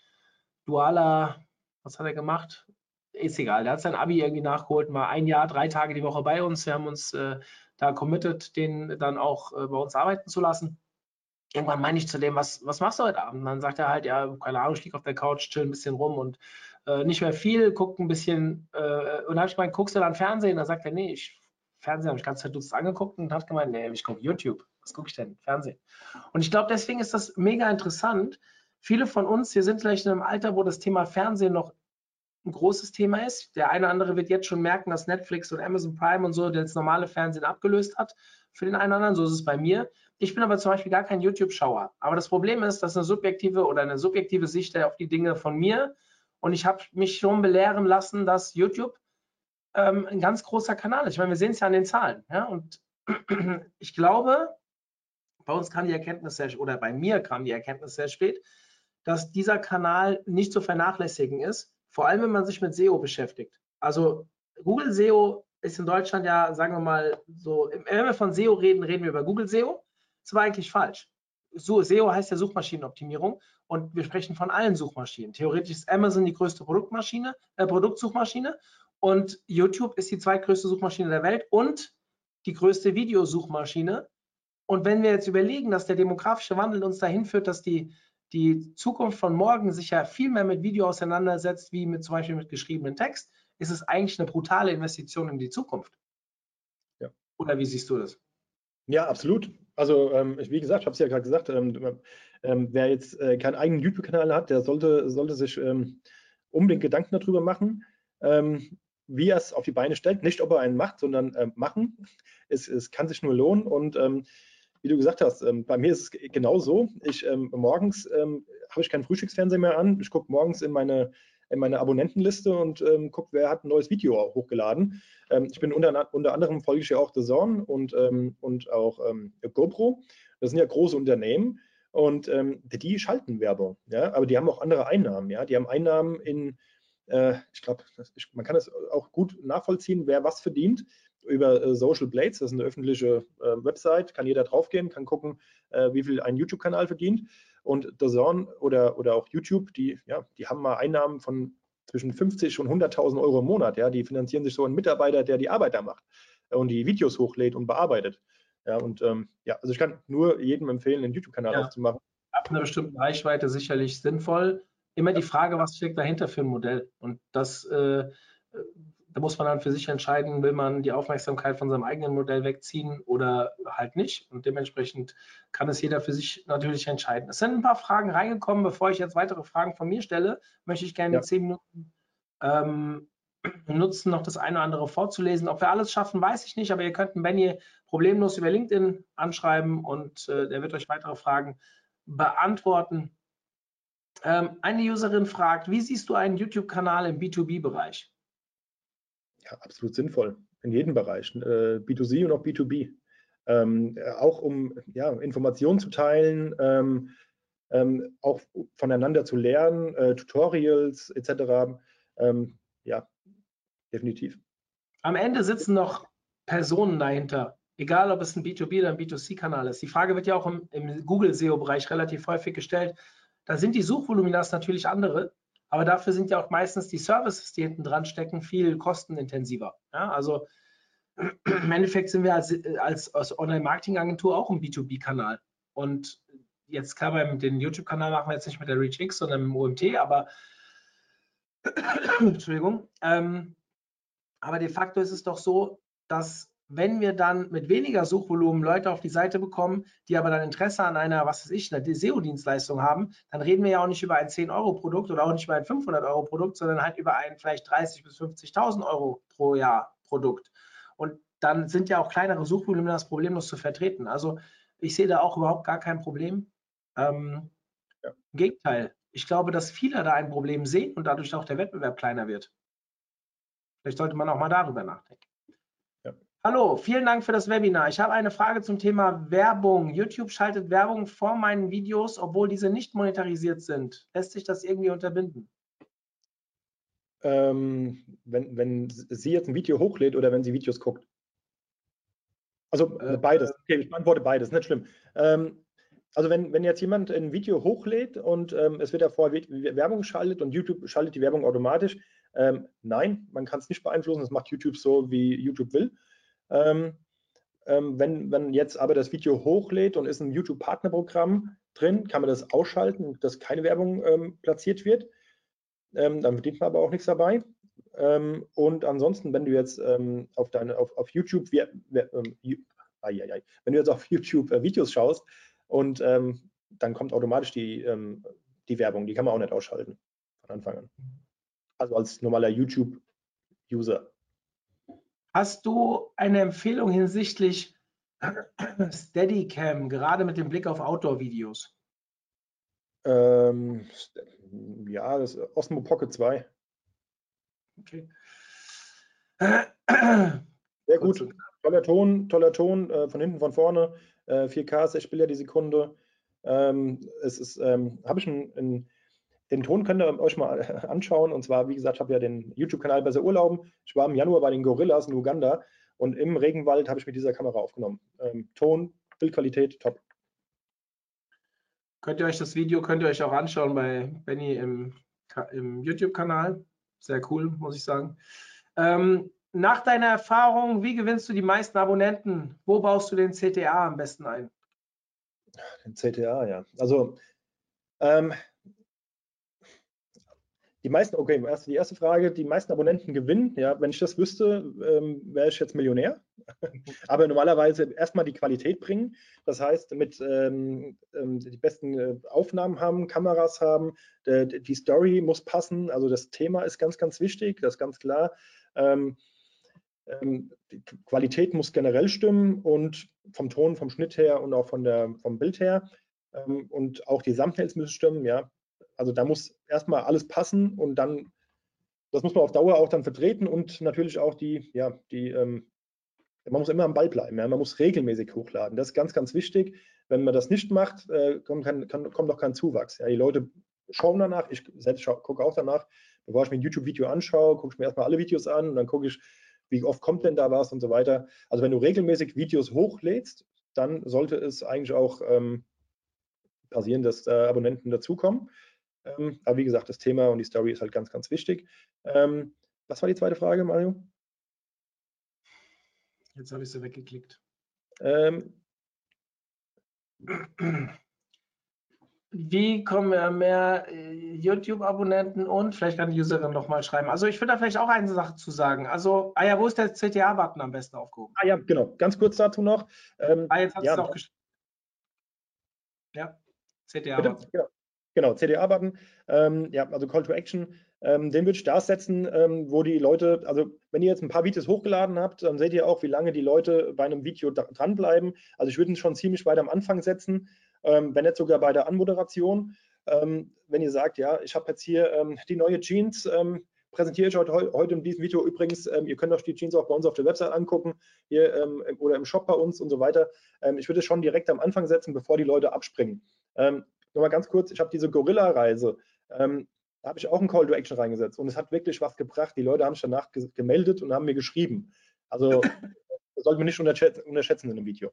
dualer, was hat er gemacht? Ist egal, der hat sein Abi irgendwie nachgeholt, mal ein Jahr, drei Tage die Woche bei uns. Wir haben uns äh, da committed, den dann auch äh, bei uns arbeiten zu lassen irgendwann meine ich zu dem, was, was machst du heute Abend? Und dann sagt er halt, ja, keine Ahnung, ich liege auf der Couch, chill ein bisschen rum und äh, nicht mehr viel, guck ein bisschen. Äh, und dann habe ich gemeint, guckst du dann Fernsehen? Dann sagt er, nee, ich Fernsehen habe ich ganz verdutzt angeguckt und hat gemeint, nee, ich gucke YouTube. Was gucke ich denn? Fernsehen. Und ich glaube, deswegen ist das mega interessant. Viele von uns, wir sind vielleicht in einem Alter, wo das Thema Fernsehen noch ein großes Thema ist. Der eine oder andere wird jetzt schon merken, dass Netflix und Amazon Prime und so das normale Fernsehen abgelöst hat für den einen oder anderen. So ist es bei mir. Ich bin aber zum Beispiel gar kein YouTube-Schauer. Aber das Problem ist, dass eine subjektive oder eine subjektive Sicht auf die Dinge von mir und ich habe mich schon belehren lassen, dass YouTube ähm, ein ganz großer Kanal ist. Ich meine, wir sehen es ja an den Zahlen. Ja? Und ich glaube, bei uns kam die Erkenntnis sehr, oder bei mir kam die Erkenntnis sehr spät, dass dieser Kanal nicht zu vernachlässigen ist, vor allem wenn man sich mit SEO beschäftigt. Also Google SEO ist in Deutschland ja, sagen wir mal, so, wenn wir von SEO reden, reden wir über Google SEO. Das war eigentlich falsch. So, SEO heißt ja Suchmaschinenoptimierung und wir sprechen von allen Suchmaschinen. Theoretisch ist Amazon die größte Produktmaschine, äh, Produktsuchmaschine und YouTube ist die zweitgrößte Suchmaschine der Welt und die größte Videosuchmaschine. Und wenn wir jetzt überlegen, dass der demografische Wandel uns dahin führt, dass die die Zukunft von morgen sich ja viel mehr mit Video auseinandersetzt, wie mit zum Beispiel mit geschriebenen Text, ist es eigentlich eine brutale Investition in die Zukunft. Ja. Oder wie siehst du das? Ja, absolut. Also ähm, wie gesagt, ich habe es ja gerade gesagt, ähm, ähm, wer jetzt äh, keinen eigenen YouTube-Kanal hat, der sollte, sollte sich ähm, unbedingt Gedanken darüber machen, ähm, wie er es auf die Beine stellt. Nicht, ob er einen macht, sondern äh, machen. Es, es, kann sich nur lohnen und ähm, wie du gesagt hast, bei mir ist es genauso. Ich morgens habe ich keinen Frühstücksfernseher mehr an. Ich gucke morgens in meine in meine Abonnentenliste und ähm, gucke, wer hat ein neues Video hochgeladen. Ähm, ich bin unter, unter anderem folge ich ja auch The Zone und, ähm, und auch ähm, GoPro. Das sind ja große Unternehmen und ähm, die schalten Werbung, ja, aber die haben auch andere Einnahmen, ja. Die haben Einnahmen in, äh, ich glaube, man kann das auch gut nachvollziehen, wer was verdient über äh, Social Blades, das ist eine öffentliche äh, Website, kann jeder draufgehen, kann gucken, äh, wie viel ein YouTube-Kanal verdient. Und DAZN oder, oder auch YouTube, die, ja, die haben mal Einnahmen von zwischen 50 und 100.000 Euro im Monat. Ja, die finanzieren sich so einen Mitarbeiter, der die Arbeit da macht und die Videos hochlädt und bearbeitet. Ja, und ähm, ja, also ich kann nur jedem empfehlen, einen YouTube-Kanal ja. aufzumachen. Ab einer bestimmten Reichweite sicherlich sinnvoll. Immer die Frage, was steckt dahinter für ein Modell? Und das äh, da muss man dann für sich entscheiden, will man die Aufmerksamkeit von seinem eigenen Modell wegziehen oder halt nicht. Und dementsprechend kann es jeder für sich natürlich entscheiden. Es sind ein paar Fragen reingekommen. Bevor ich jetzt weitere Fragen von mir stelle, möchte ich gerne ja. zehn Minuten ähm, nutzen, noch das eine oder andere vorzulesen. Ob wir alles schaffen, weiß ich nicht, aber ihr könnt Benny problemlos über LinkedIn anschreiben und äh, der wird euch weitere Fragen beantworten. Ähm, eine Userin fragt, wie siehst du einen YouTube-Kanal im B2B-Bereich? Ja, absolut sinnvoll in jedem Bereich, äh, B2C und auch B2B. Ähm, auch um ja, Informationen zu teilen, ähm, ähm, auch voneinander zu lernen, äh, Tutorials etc. Ähm, ja, definitiv. Am Ende sitzen noch Personen dahinter, egal ob es ein B2B oder ein B2C-Kanal ist. Die Frage wird ja auch im, im Google-SEO-Bereich relativ häufig gestellt. Da sind die Suchvoluminas natürlich andere, aber dafür sind ja auch meistens die Services, die hinten dran stecken, viel kostenintensiver. Ja, also im Endeffekt sind wir als, als, als Online-Marketing-Agentur auch ein B2B-Kanal. Und jetzt klar, beim den YouTube-Kanal machen wir jetzt nicht mit der ReachX, sondern mit dem OMT, aber Entschuldigung. Ähm, aber de facto ist es doch so, dass wenn wir dann mit weniger Suchvolumen Leute auf die Seite bekommen, die aber dann Interesse an einer, was weiß ich, einer SEO-Dienstleistung haben, dann reden wir ja auch nicht über ein 10-Euro-Produkt oder auch nicht über ein 500-Euro-Produkt, sondern halt über ein vielleicht 30.000 bis 50.000 Euro pro Jahr Produkt. Und dann sind ja auch kleinere Suchvolumen das problemlos zu vertreten. Also ich sehe da auch überhaupt gar kein Problem. Ähm, ja. Im Gegenteil, ich glaube, dass viele da ein Problem sehen und dadurch auch der Wettbewerb kleiner wird. Vielleicht sollte man auch mal darüber nachdenken. Hallo, vielen Dank für das Webinar. Ich habe eine Frage zum Thema Werbung. YouTube schaltet Werbung vor meinen Videos, obwohl diese nicht monetarisiert sind. Lässt sich das irgendwie unterbinden? Ähm, wenn, wenn sie jetzt ein Video hochlädt oder wenn sie Videos guckt? Also äh, beides. Äh. Okay, ich beantworte beides, nicht schlimm. Ähm, also wenn, wenn jetzt jemand ein Video hochlädt und ähm, es wird davor Werbung geschaltet und YouTube schaltet die Werbung automatisch, ähm, nein, man kann es nicht beeinflussen, das macht YouTube so, wie YouTube will. Ähm, ähm, wenn, wenn jetzt aber das Video hochlädt und ist ein YouTube-Partnerprogramm drin, kann man das ausschalten, dass keine Werbung ähm, platziert wird. Ähm, dann verdient man aber auch nichts dabei. Ähm, und ansonsten, wenn du jetzt ähm, auf, deine, auf, auf YouTube, wir, wir, ai, ai, ai, wenn du jetzt auf YouTube äh, Videos schaust und dann kommt automatisch die, die Werbung, die kann man auch nicht ausschalten von Anfang an. Also als normaler YouTube-User. Hast du eine Empfehlung hinsichtlich Steadicam, gerade mit dem Blick auf Outdoor-Videos? Ähm, ja, das Osmo Pocket 2. Okay. Sehr gut. Toller Ton, toller Ton, äh, von hinten, von vorne. Äh, 4K, 6 Bilder die Sekunde. Ähm, es ist, ähm, habe ich ein, ein den Ton könnt ihr euch mal anschauen. Und zwar, wie gesagt, ich habe ja den YouTube-Kanal Besser Urlauben. Ich war im Januar bei den Gorillas in Uganda und im Regenwald habe ich mit dieser Kamera aufgenommen. Ähm, Ton, Bildqualität, top. Könnt ihr euch das Video, könnt ihr euch auch anschauen bei Benny im, im YouTube-Kanal. Sehr cool, muss ich sagen. Ähm, nach deiner Erfahrung, wie gewinnst du die meisten Abonnenten? Wo baust du den CTA am besten ein? Den CTA, ja. Also Ähm, die meisten, okay, erst die erste Frage, die meisten Abonnenten gewinnen. Ja, wenn ich das wüsste, ähm, wäre ich jetzt Millionär. Aber normalerweise erstmal die Qualität bringen. Das heißt, mit ähm, ähm, die besten äh, Aufnahmen haben, Kameras haben, die Story muss passen. Also das Thema ist ganz, ganz wichtig, das ist ganz klar. Ähm, ähm, die Qualität muss generell stimmen und vom Ton, vom Schnitt her und auch von der, vom Bild her. Ähm, und auch die Thumbnails müssen stimmen, ja. Also da muss erstmal alles passen und dann, das muss man auf Dauer auch dann vertreten und natürlich auch die, ja, die, ähm, man muss immer am Ball bleiben, ja. man muss regelmäßig hochladen. Das ist ganz, ganz wichtig. Wenn man das nicht macht, äh, kommt, kein, kann, kommt auch kein Zuwachs. Ja. Die Leute schauen danach, ich selbst gucke auch danach, bevor ich mir ein YouTube-Video anschaue, gucke ich mir erstmal alle Videos an und dann gucke ich, wie oft kommt denn da was und so weiter. Also wenn du regelmäßig Videos hochlädst, dann sollte es eigentlich auch ähm, passieren, dass äh, Abonnenten dazukommen. Ähm, aber wie gesagt, das Thema und die Story ist halt ganz, ganz wichtig. Ähm, was war die zweite Frage, Mario? Jetzt habe ich sie weggeklickt. Ähm, wie kommen wir mehr äh, YouTube-Abonnenten und vielleicht kann die Userin noch mal schreiben. Also ich würde da vielleicht auch eine Sache zu sagen. Also, ah ja, wo ist der CTA-Button am besten aufgehoben? Ah ja, genau. Ganz kurz dazu noch. Ähm, ah, jetzt hat ja, es auch geschrieben. Ja, CTA-Button. Genau. Genau, CDA-Button, ähm, ja, also Call to Action, ähm, den würde ich da setzen, ähm, wo die Leute, also wenn ihr jetzt ein paar Videos hochgeladen habt, dann seht ihr auch, wie lange die Leute bei einem Video dranbleiben. Also ich würde ihn schon ziemlich weit am Anfang setzen, ähm, wenn nicht sogar bei der Anmoderation. Ähm, wenn ihr sagt, ja, ich habe jetzt hier ähm, die neue Jeans, präsentiere ich heute, heute in diesem Video übrigens. Ähm, ihr könnt euch die Jeans auch bei uns auf der Website angucken hier, ähm, oder im Shop bei uns und so weiter. Ähm, ich würde es schon direkt am Anfang setzen, bevor die Leute abspringen nochmal ganz kurz, ich habe diese Gorilla-Reise, ähm, da habe ich auch einen Call to Action reingesetzt und es hat wirklich was gebracht. Die Leute haben sich danach ge gemeldet und haben mir geschrieben. Also das sollte man nicht unterschätzen, unterschätzen in einem Video.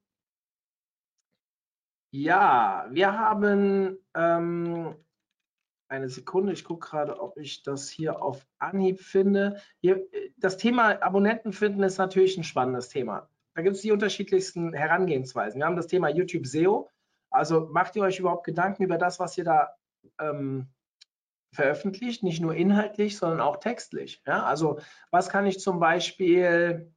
Ja, wir haben ähm, eine Sekunde, ich gucke gerade, ob ich das hier auf Anhieb finde. Hier, das Thema Abonnenten finden ist natürlich ein spannendes Thema. Da gibt es die unterschiedlichsten Herangehensweisen. Wir haben das Thema YouTube SEO. Also macht ihr euch überhaupt Gedanken über das, was ihr da ähm, veröffentlicht, nicht nur inhaltlich, sondern auch textlich. Ja? Also was kann ich zum Beispiel,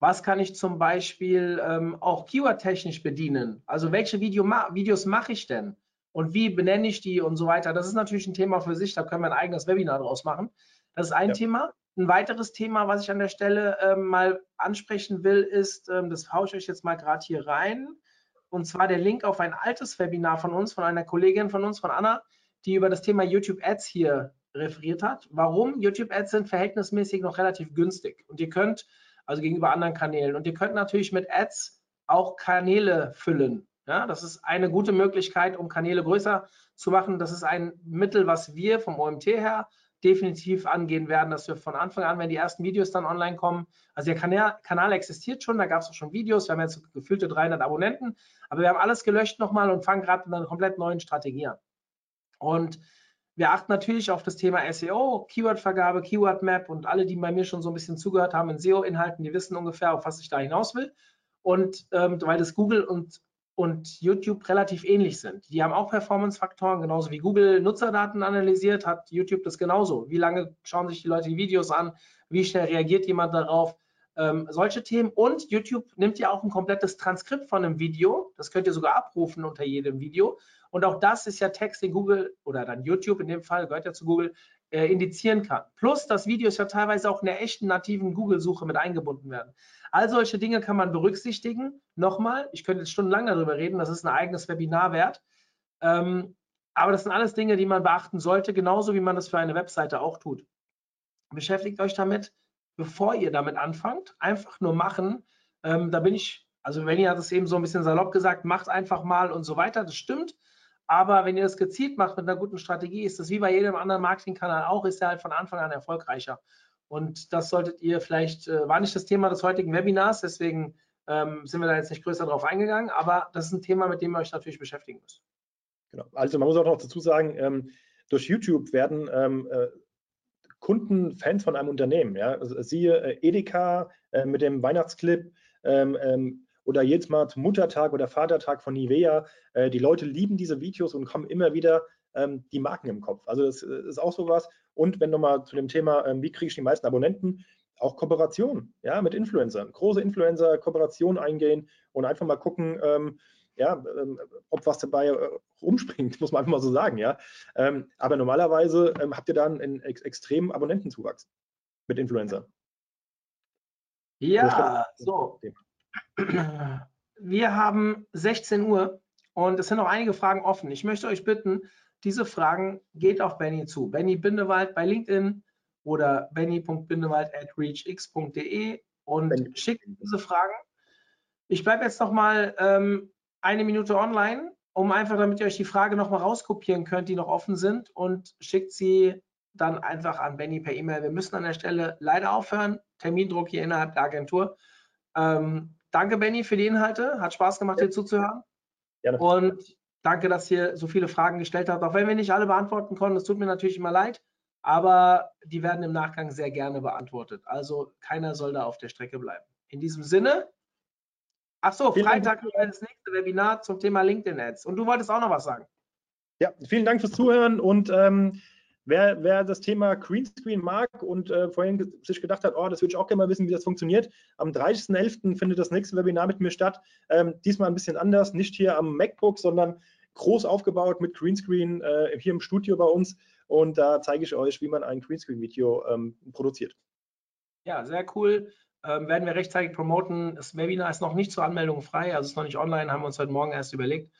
was kann ich zum Beispiel ähm, auch keyword-technisch bedienen? Also welche Video ma Videos mache ich denn? Und wie benenne ich die und so weiter? Das ist natürlich ein Thema für sich, da können wir ein eigenes Webinar draus machen. Das ist ein ja. Thema. Ein weiteres Thema, was ich an der Stelle ähm, mal ansprechen will, ist, ähm, das haue ich euch jetzt mal gerade hier rein, und zwar der Link auf ein altes Webinar von uns, von einer Kollegin von uns, von Anna, die über das Thema YouTube Ads hier referiert hat. Warum? YouTube Ads sind verhältnismäßig noch relativ günstig und ihr könnt, also gegenüber anderen Kanälen, und ihr könnt natürlich mit Ads auch Kanäle füllen. Ja, das ist eine gute Möglichkeit, um Kanäle größer zu machen. Das ist ein Mittel, was wir vom OMT her definitiv angehen werden, dass wir von Anfang an, wenn die ersten Videos dann online kommen, also der Kanal, existiert schon, da gab es auch schon Videos, wir haben jetzt gefühlte 300 Abonnenten, aber wir haben alles gelöscht nochmal und fangen gerade mit einer komplett neuen Strategie an. Und wir achten natürlich auf das Thema SEO, Keywordvergabe, Keyword Map und alle, die bei mir schon so ein bisschen zugehört haben in SEO-Inhalten, die wissen ungefähr, auf was ich da hinaus will. Und ähm, weil das Google und und YouTube relativ ähnlich sind. Die haben auch Performance-Faktoren, genauso wie Google Nutzerdaten analysiert, hat YouTube das genauso. Wie lange schauen sich die Leute die Videos an? Wie schnell reagiert jemand darauf? Ähm, solche Themen. Und YouTube nimmt ja auch ein komplettes Transkript von einem Video. Das könnt ihr sogar abrufen unter jedem Video. Und auch das ist ja Text, den Google oder dann YouTube in dem Fall, gehört ja zu Google, äh, indizieren kann. Plus, das Video ist ja teilweise auch in der echten nativen Google-Suche mit eingebunden werden. All solche Dinge kann man berücksichtigen. Nochmal, ich könnte jetzt stundenlang darüber reden, das ist ein eigenes Webinar wert. Ähm, aber das sind alles Dinge, die man beachten sollte, genauso wie man das für eine Webseite auch tut. Beschäftigt euch damit, bevor ihr damit anfangt. Einfach nur machen. Ähm, da bin ich, also wenn ihr es eben so ein bisschen salopp gesagt, macht einfach mal und so weiter. Das stimmt. Aber wenn ihr das gezielt macht mit einer guten Strategie, ist das wie bei jedem anderen Marketingkanal auch, ist er halt von Anfang an erfolgreicher. Und das solltet ihr vielleicht, äh, war nicht das Thema des heutigen Webinars, deswegen ähm, sind wir da jetzt nicht größer drauf eingegangen, aber das ist ein Thema, mit dem ihr euch natürlich beschäftigen müsst. Genau. Also man muss auch noch dazu sagen, ähm, durch YouTube werden ähm, äh, Kunden Fans von einem Unternehmen. Ja? Also, siehe äh, Edeka äh, mit dem Weihnachtsclip ähm, ähm, oder jetzt mal zum Muttertag oder Vatertag von Nivea. Äh, die Leute lieben diese Videos und kommen immer wieder ähm, die Marken im Kopf. Also das äh, ist auch sowas. Und wenn nochmal zu dem Thema, ähm, wie kriege ich die meisten Abonnenten, auch Kooperation, ja, mit Influencern. Große Influencer, Kooperation eingehen und einfach mal gucken, ähm, ja, ähm, ob was dabei äh, rumspringt, muss man einfach mal so sagen, ja. Ähm, aber normalerweise ähm, habt ihr dann einen ex extremen Abonnentenzuwachs mit Influencer. Ja, so. Wir haben 16 Uhr und es sind noch einige Fragen offen. Ich möchte euch bitten, diese Fragen geht auf Benny zu. Benny Bindewald bei LinkedIn oder benny.bindewald at reachx.de und Benny. schickt diese Fragen. Ich bleibe jetzt noch mal ähm, eine Minute online, um einfach, damit ihr euch die Frage noch mal rauskopieren könnt, die noch offen sind und schickt sie dann einfach an Benny per E-Mail. Wir müssen an der Stelle leider aufhören. Termindruck hier innerhalb der Agentur. Ähm, danke, Benny, für die Inhalte. Hat Spaß gemacht, ja. dir zuzuhören. Gerne. Und danke, dass ihr so viele Fragen gestellt habt. Auch wenn wir nicht alle beantworten konnten, es tut mir natürlich immer leid, aber die werden im Nachgang sehr gerne beantwortet. Also keiner soll da auf der Strecke bleiben. In diesem Sinne, ach so, Freitag das nächste Webinar zum Thema LinkedIn Ads. Und du wolltest auch noch was sagen. Ja, vielen Dank fürs Zuhören und ähm, Wer, wer, das Thema Greenscreen mag und äh, vorhin sich gedacht hat, oh, das würde ich auch gerne mal wissen, wie das funktioniert, am 30.11. findet das nächste Webinar mit mir statt. Ähm, diesmal ein bisschen anders, nicht hier am MacBook, sondern groß aufgebaut mit Greenscreen äh, hier im Studio bei uns. Und da zeige ich euch, wie man ein Greenscreen-Video ähm, produziert. Ja, sehr cool. Ähm, werden wir rechtzeitig promoten. Das Webinar ist noch nicht zur Anmeldung frei, also ist noch nicht online, haben wir uns heute Morgen erst überlegt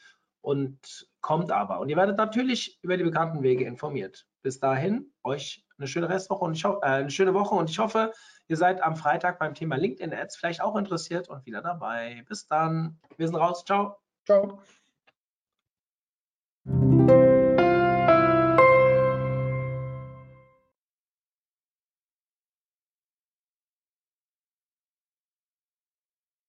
und kommt aber. Und ihr werdet natürlich über die bekannten Wege informiert. Bis dahin, euch eine schöne Restwoche und ich äh, eine schöne Woche und ich hoffe, ihr seid am Freitag beim Thema LinkedIn Ads vielleicht auch interessiert und wieder dabei. Bis dann. Wir sind raus. Ciao. Ciao.